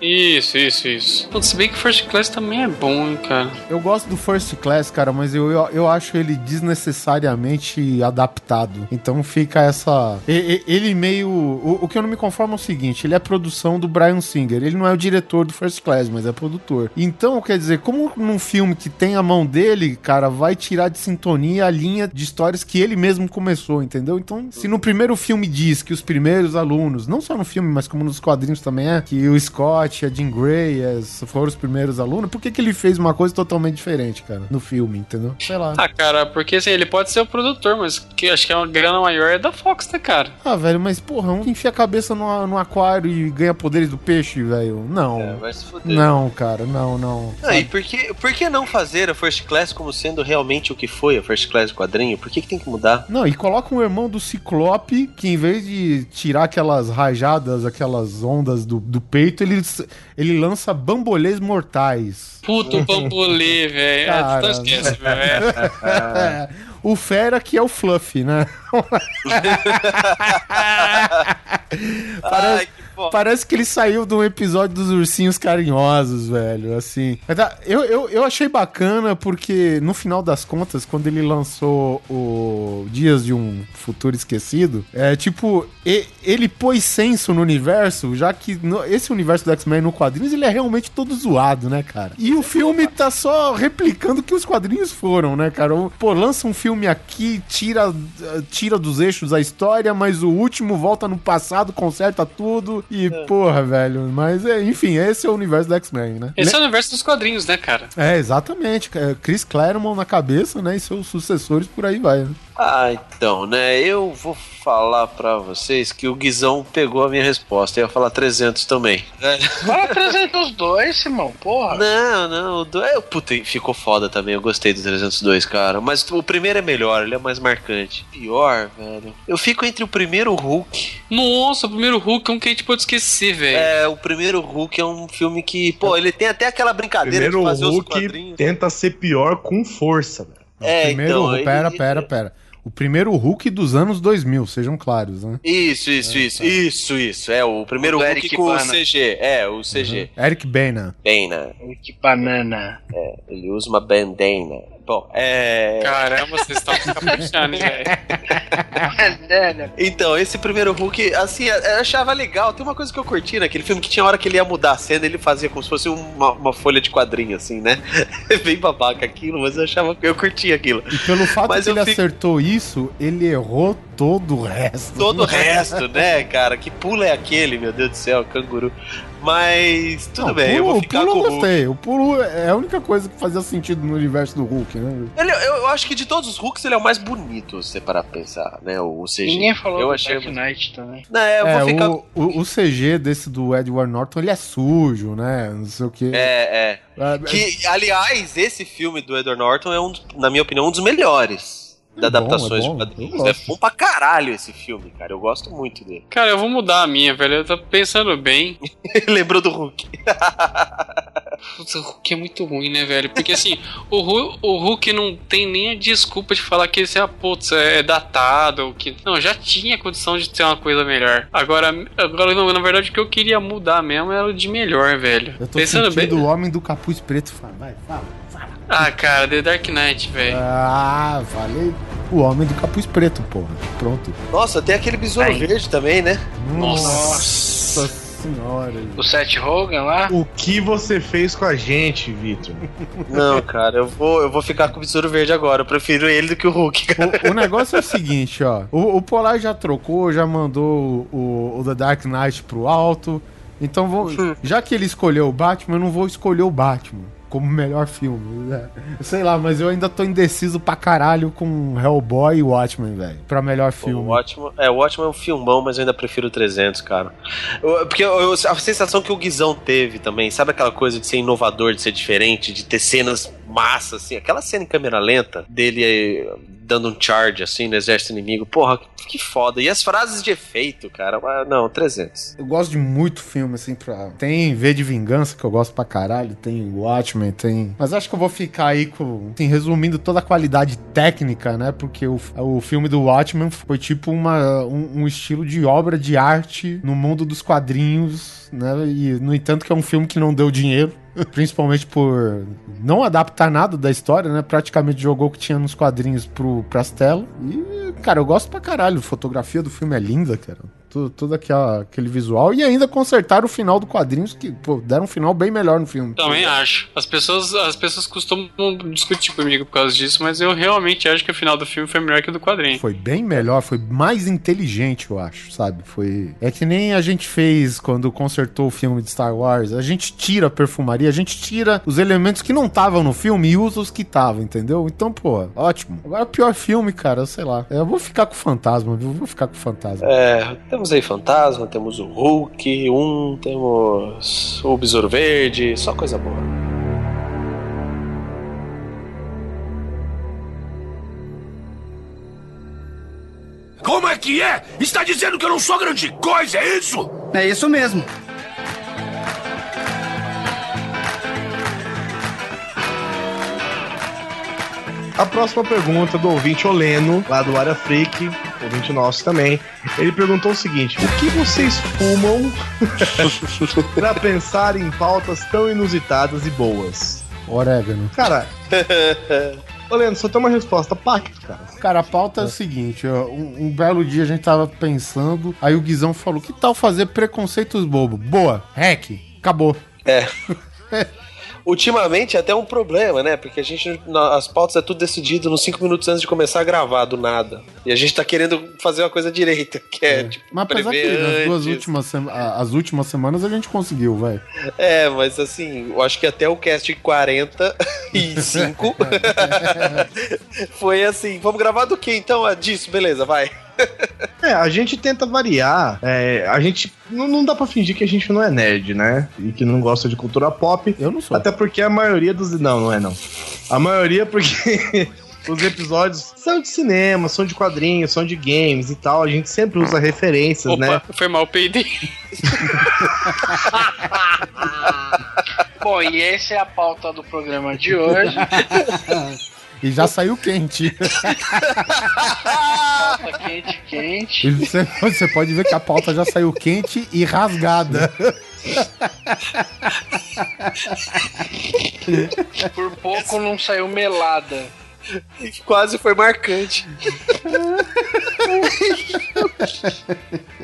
Isso, isso, isso. Putz, se bem que First Class também é bom, hein, cara. Eu gosto do First Class, cara, mas eu, eu, eu acho ele desnecessariamente adaptado. Então fica essa. Ele meio. O, o que eu não me conformo é o seguinte: ele é produção do Brian Singer. Ele não é o diretor do First Class, mas é produtor. Então, quer dizer, como num filme que tem a mão dele, cara, vai tirar de sintonia a linha de histórias que ele mesmo começou, entendeu? Então, se no primeiro filme diz que os primeiros alunos, não só no filme, mas como nos quadrinhos também é, que o Scott Scott a Jean Grey as- foram os primeiros alunos, por que, que ele fez uma coisa totalmente diferente, cara, no filme, entendeu? Sei lá. Ah, cara, porque assim, ele pode ser o produtor, mas que acho que a grana maior é da Fox, né, cara? Ah, velho, mas porra, um que enfia a cabeça no, no aquário e ganha poderes do peixe, velho. Não. É, vai se fuder. não, cara, não, não. Ah, e por que, por que não fazer a First Class como sendo realmente o que foi a First Class quadrinho? Por que, que tem que mudar? Não, e coloca um irmão do Ciclope que em vez de tirar aquelas rajadas, aquelas ondas do, do peito, ele, ele lança bambolês mortais. Puto bambolê, velho. Ah, então esquece, velho. É, o Fera que é o Fluffy, né? Ai, que Parece que ele saiu de um episódio dos Ursinhos Carinhosos, velho, assim. Tá, eu, eu, eu achei bacana porque, no final das contas, quando ele lançou o Dias de um Futuro Esquecido, é tipo, ele pôs senso no universo, já que esse universo do X-Men no quadrinhos, ele é realmente todo zoado, né, cara? E o filme tá só replicando o que os quadrinhos foram, né, cara? Pô, lança um filme aqui, tira, tira dos eixos a história, mas o último volta no passado, conserta tudo e, porra, velho. Mas, é, enfim, esse é o universo do X-Men, né? Esse é o universo dos quadrinhos, né, cara? É, exatamente. É, Chris Claremont na cabeça, né? E seus sucessores por aí vai, né? Ah, então, né? Eu vou falar pra vocês que o Guizão pegou a minha resposta. Eu ia falar 300 também. Fala 302, Simão, porra. Não, não, o do... é, puta, ficou foda também. Eu gostei do 302, cara. Mas o primeiro é melhor, ele é mais marcante. Pior, velho. Eu fico entre o primeiro Hulk. Nossa, o primeiro Hulk é um que a gente pode esquecer, velho. É, o primeiro Hulk é um filme que, pô, ele tem até aquela brincadeira Primeiro de fazer os Hulk quadrinhos. tenta ser pior com força, velho. É, primeiro, então, ele- pera, pera, pera. O primeiro Hulk dos anos 2000, sejam claros, né? Isso, isso, isso, isso, isso. É, o primeiro O Hulk Eric com o Bana. CG. É, o CG. Eric Bana. Né? Que banana. Ele usa uma bandana. Bom, é. Caramba, vocês estão se caprichando, velho. Então, esse primeiro Hulk, assim, eu achava legal. Tem uma coisa que eu curti naquele filme que tinha hora que ele ia mudar a cena, ele fazia como se fosse uma, uma folha de quadrinho, assim, né? É bem babaca aquilo, mas eu achava eu curtia aquilo. E pelo fato Mas que ele fico- acertou isso, ele errou todo o resto. Todo o resto, né, cara? Que pulo é aquele, meu Deus do céu, canguru. Mas tudo Não, bem, eu pulo- vou ficar o pulo com o eu Hulk. gostei. O pulo é a única coisa que fazia sentido no universo do Hulk, né? Ele, eu, eu acho que de todos os Hulks ele é o mais bonito, se você parar pra pensar, né? O, o CG. Ninguém falou eu do achei Dark Knight também. Não, é, eu É, vou ficar. o, o, o CG desse do Edward Norton, ele é sujo, né? Não sei o que. É, é. Que, aliás, esse filme do Edward Norton é, um, na minha opinião, um dos melhores da É bom, adaptações é bom, de quadrinhos. É bom pra caralho esse filme, cara. Eu gosto muito dele. Cara, eu vou mudar a minha, velho. Eu tô pensando bem. Lembrou do Hulk. Putz, o Hulk é muito ruim, né, velho? Porque assim, o, Hu- o Hulk não tem nem a desculpa de falar que esse é, putz, é datado. ou Que... Não, já tinha condição de ter uma coisa melhor. Agora, agora não, na verdade, o que eu queria mudar mesmo era o de melhor, velho. Eu tô Pensando bem. o homem do capuz preto. Fala, vai, fala. Ah, cara, The Dark Knight, velho. Ah, falei. O homem do capuz preto, porra. Pronto. Nossa, tem aquele besouro Ai. verde também, né? Nossa senhora. O Seth Rogen lá. O que você fez com a gente, Vitor? Não, cara, eu vou, eu vou ficar com o besouro verde agora. Eu prefiro ele do que o Hulk, cara. O, o negócio é o seguinte, ó. O, o Polar já trocou, já mandou o, o The Dark Knight pro alto. Então, vou, já que ele escolheu o Batman, eu não vou escolher o Batman como melhor filme. né? Sei lá, mas eu ainda tô indeciso pra caralho com Hellboy e Watchmen, velho. Pra melhor filme. O ótimo, é, o ótimo é um filmão, mas eu ainda prefiro o 300, cara. Eu- porque eu- a sensação que o Guizão teve também, sabe aquela coisa de ser inovador, de ser diferente, de ter cenas massa, assim, aquela cena em câmera lenta dele eh, dando um charge, assim, no exército inimigo, porra, que foda. E as frases de efeito, cara, não, 300. Eu gosto de muito filme, assim, pra... Tem V de Vingança, que eu gosto pra caralho, tem Watchmen, Mas acho que eu vou ficar aí com... Assim, resumindo toda a qualidade técnica, né? Porque o, o filme do Watchmen foi tipo uma, um, um estilo de obra de arte no mundo dos quadrinhos, né? E, no entanto, que é um filme que não deu dinheiro. Principalmente por não adaptar nada da história, né? Praticamente jogou o que tinha nos quadrinhos pro, pras. E, cara, eu gosto pra caralho. A fotografia do filme é linda, cara. Tudo, tudo aquela, aquele visual. E ainda consertaram o final do quadrinhos, que pô, deram um final bem melhor no filme. Também acho. As pessoas, as pessoas costumam discutir comigo por causa disso, mas eu realmente acho que o final do filme foi melhor que o do quadrinho. Foi bem melhor, foi mais inteligente, eu acho, sabe? Foi. É que nem a gente fez quando consertou o filme de Star Wars. A gente tira a perfumaria, a gente tira os elementos que não estavam no filme e usa os que estavam, entendeu? Então, pô, ótimo. Agora, o pior filme, cara, sei lá. Eu vou ficar com o fantasma, viu? Vou ficar com o fantasma. É, temos aí Fantasma, temos o Hulk, um, temos o Besouro Verde, só coisa boa. Como é que é? Está dizendo que eu não sou grande coisa, é isso? É isso mesmo. A próxima pergunta do ouvinte Oleno, lá do Área Freak, ouvinte nosso também. Ele perguntou o seguinte: O que vocês fumam pra pensar em pautas tão inusitadas e boas? Orégano. Cara, Oleno, só tem uma resposta: pacto, cara. Cara, a pauta é o seguinte: ó, um, um belo dia a gente tava pensando, aí o Guizão falou: que tal fazer preconceitos bobo? Boa, hack, acabou. É. Ultimamente é até um problema, né? Porque a gente, as pautas é tudo decidido nos cinco minutos antes de começar a gravar, do nada. E a gente tá querendo fazer uma coisa direita, que é, tipo, Mas apesar que nas duas últimas, sema- as últimas semanas a gente conseguiu, velho. É, mas assim, eu acho que até o cast 45 foi assim, vamos gravar do que então? Ah, disso, beleza, vai. É, a gente tenta variar. é, a gente. Não, não dá pra fingir que a gente não é nerd, né? E que não gosta de cultura pop. Eu não sou. Até porque a maioria dos. Não, não é não. A maioria porque. Os episódios são de cinema, são de quadrinhos, são de games e tal. A gente sempre usa referências, Opa, né? foi mal, peidei. Bom, e essa é a pauta do programa de hoje. E já saiu quente. pauta quente, quente. E você, você pode ver que a pauta já saiu quente e rasgada. Por pouco não saiu melada. Quase foi marcante.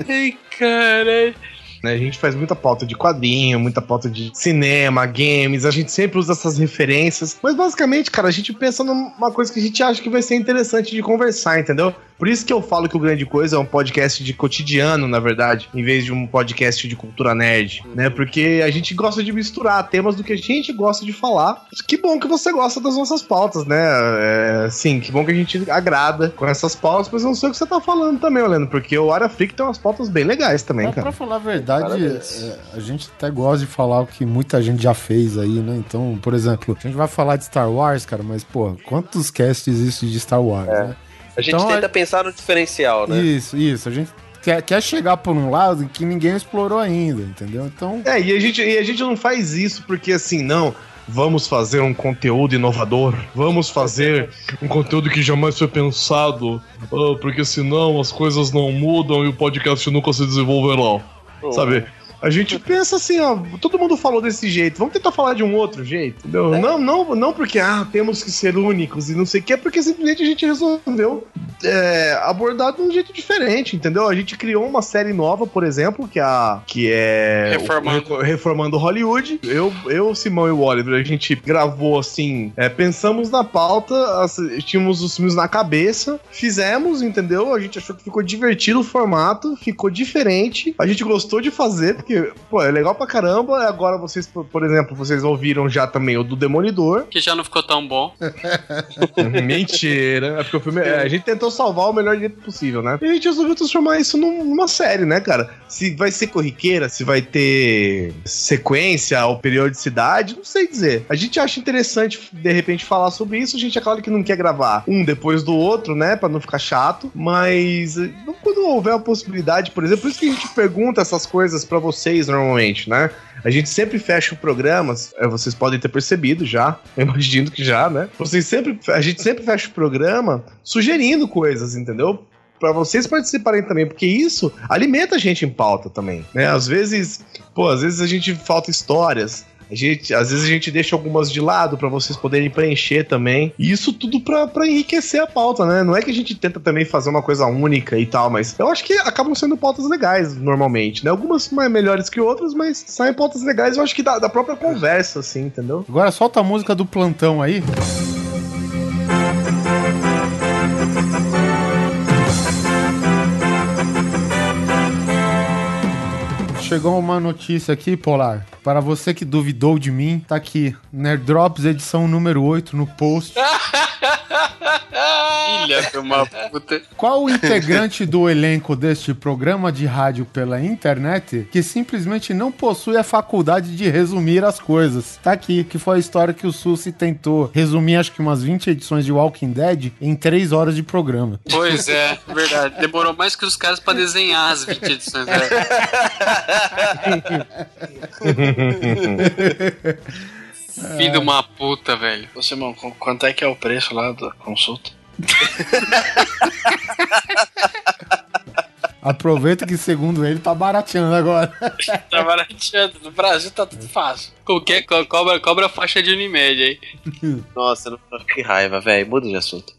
Ai, caralho. né? A gente faz muita pauta de quadrinho, muita pauta de cinema, games, a gente sempre usa essas referências. Mas basicamente, cara, a gente pensa numa coisa que a gente acha que vai ser interessante de conversar, entendeu? Por isso que eu falo que o Grande Coisa é um podcast de cotidiano, na verdade, em vez de um podcast de cultura nerd, né? Porque a gente gosta de misturar temas do que a gente gosta de falar. Que bom que você gosta das nossas pautas, né? É, sim, que bom que a gente agrada com essas pautas, mas eu não sei o que você tá falando também, Olendo, porque o Área Freak tem umas pautas bem legais também, cara. pra falar a verdade, é, a gente até gosta de falar o que muita gente já fez aí, né? Então, por exemplo, a gente vai falar de Star Wars, cara, mas, pô, quantos casts existem de Star Wars, né? A gente Então, tenta é- pensar no diferencial, né? Isso, isso. A gente quer, quer chegar por um lado que ninguém explorou ainda, entendeu? Então, É, e a, gente, e a gente não faz isso porque assim, não. Vamos fazer um conteúdo inovador. Vamos fazer um conteúdo que jamais foi pensado. ah, porque senão as coisas não mudam e o podcast nunca se desenvolverá. Sabe? A gente pensa assim, ó, todo mundo falou desse jeito, vamos tentar falar de um outro jeito, entendeu? Não, não, não porque, ah, temos que ser únicos e não sei o que, é porque simplesmente a gente resolveu é, abordar de um jeito diferente, entendeu? A gente criou uma série nova, por exemplo, que, é a, que é Reformando. o Reformando Hollywood. Eu, eu, Simão e o Oliver, a gente gravou assim, é, pensamos na pauta, as- tínhamos os filmes na cabeça, fizemos, entendeu? A gente achou que ficou divertido o formato, ficou diferente, a gente gostou de fazer, porque, pô, é legal pra caramba. Agora vocês, por exemplo, vocês ouviram já também o do Demolidor. Que já não ficou tão bom. Mentira. É porque o filme. é, a gente tentou salvar o melhor jeito possível, né? E a gente resolveu transformar isso num- numa série, né, cara? Se vai ser corriqueira, se vai ter sequência ou periodicidade, não sei dizer. A gente acha interessante, de repente, falar sobre isso. A gente é claro que não quer gravar um depois do outro, né? Pra não ficar chato. Mas quando houver a possibilidade, por exemplo, por isso que a gente pergunta essas coisas pra vocês normalmente, né? A gente sempre fecha o programa, eh, vocês podem ter percebido já, imagino que já, né? Vocês sempre, a gente sempre fecha o programa sugerindo coisas, entendeu? Pra vocês participarem também, porque isso alimenta a gente em pauta também, né? Às vezes, pô, às vezes a gente falta histórias, A gente, às vezes a gente deixa algumas de lado pra vocês poderem preencher também. E isso tudo pra enriquecer a pauta, né? Não é que a gente tenta também fazer uma coisa única e tal, mas eu acho que acabam sendo pautas legais normalmente, né? Algumas mais melhores que outras, mas saem pautas legais, eu acho que da, da própria conversa, assim, entendeu? Agora solta a música do plantão aí. Chegou uma notícia aqui, Polar. Para você que duvidou de mim, tá aqui. Nerd Drops, edição número 8, no post. Filha de uma puta. Qual o integrante do elenco deste programa de rádio pela internet que simplesmente não possui a faculdade de resumir as coisas? Tá aqui, que foi a história que o Susi tentou resumir, acho que umas 20 edições de Walking Dead em 3 horas de programa. Pois é, verdade. Demorou mais que os caras pra desenhar as 20 edições. Né? Filho de uma puta, velho. Ô, Simão, qu- quanto é que é o preço lá da consulta? Aproveita que, segundo ele, tá barateando agora. Tá barateando. No Brasil tá tudo fácil. Qualquer co- cobra, cobra a faixa de Unimed aí. Nossa, não, que raiva, velho. Muda de assunto.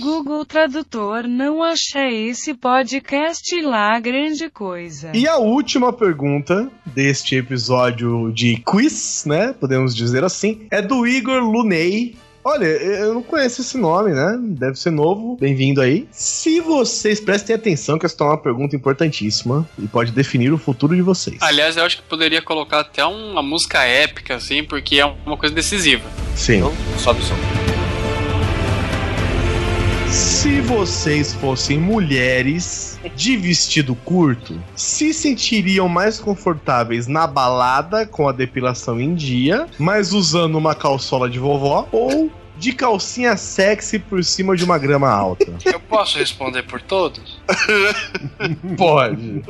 Google Tradutor não achei esse podcast lá grande coisa. E a última pergunta deste episódio de quiz, né? Podemos dizer assim, é do Igor Luney. Olha, eu não conheço esse nome, né? Deve ser novo. Bem-vindo aí. Se vocês prestem atenção, que essa é uma pergunta importantíssima e pode definir o futuro de vocês. Aliás, eu acho que poderia colocar até uma música épica, assim, porque é uma coisa decisiva. Sim. Então, sobe o som. Se vocês fossem mulheres de vestido curto, se sentiriam mais confortáveis na balada com a depilação em dia, mas usando uma calçola de vovó, ou de calcinha sexy por cima de uma grama alta? Eu posso responder por todos? Pode.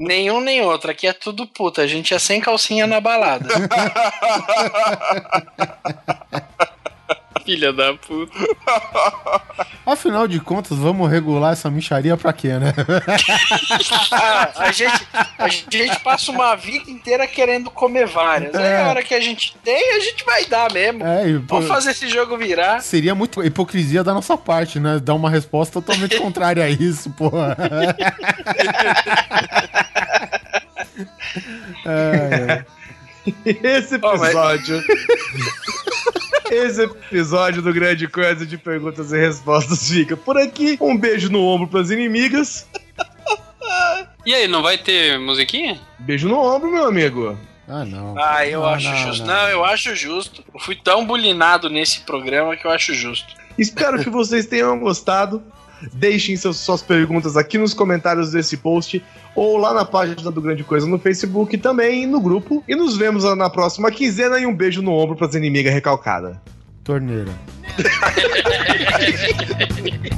Nenhum nem outro. Aqui é tudo puta. A gente é sem calcinha na balada. Filha da puta. Afinal de contas, vamos regular essa micharia pra quê, né? Ah, a, gente, a gente passa uma vida inteira querendo comer várias. Aí É. a hora que a gente tem, a gente vai dar mesmo. É, e, Vamos fazer esse jogo virar. Seria muito hipocrisia da nossa parte, né? Dar uma resposta totalmente contrária a isso, porra. É, é. Esse episódio. Esse episódio do Grande Coisa de Perguntas e Respostas fica por aqui. Um beijo no ombro pras inimigas. E aí, não vai ter musiquinha? Beijo no ombro, meu amigo. Ah, não. Ah, eu Não, acho não, justo. não. Não. eu acho justo. Eu fui tão bulinado nesse programa que eu acho justo. Espero que vocês tenham gostado. Deixem seus, suas perguntas aqui nos comentários desse post ou lá na página do Grande Coisa no Facebook e também no grupo. E nos vemos na próxima quinzena e um beijo no ombro pras inimigas recalcadas. Torneira.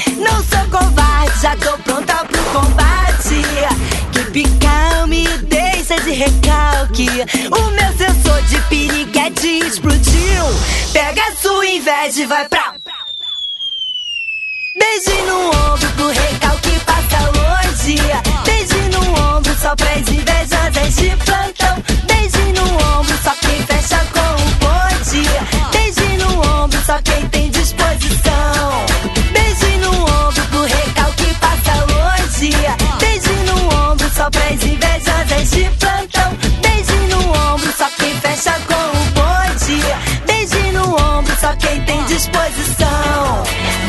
Não sou covarde, já tô pronta pro combate. Que calme, deixa de recalque. O meu sensor de piriguete explodiu. Pega a sua inveja e vai pra. Beijo no ombro pro recalque passa longe. Beijo no ombro só pras invejosas de plantão. Beijo no ombro só quem fecha com o bonde. Beijo no ombro só quem tem disposição. De plantão. Beijo no ombro só quem fecha com o bonde. Beijo no ombro só quem tem disposição.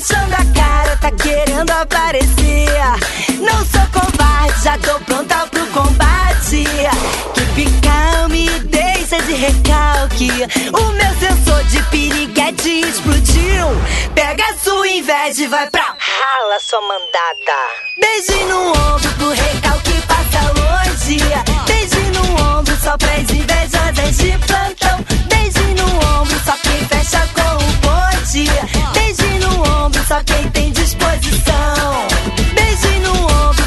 rachando a cara, tá querendo aparecer. Não sou covarde, já tô pronta pro combate. Que calme, deixa de recalque. O meu sensor de piriguete explodiu. Pega a sua inveja e vai pra rala, sua mandada. Beijo no ombro pro recalque passa longe. Beijo no ombro só pras invejosas de plantão. Beijo no ombro só quem fecha com o bonde. Só quem tem disposição. Beijo no ombro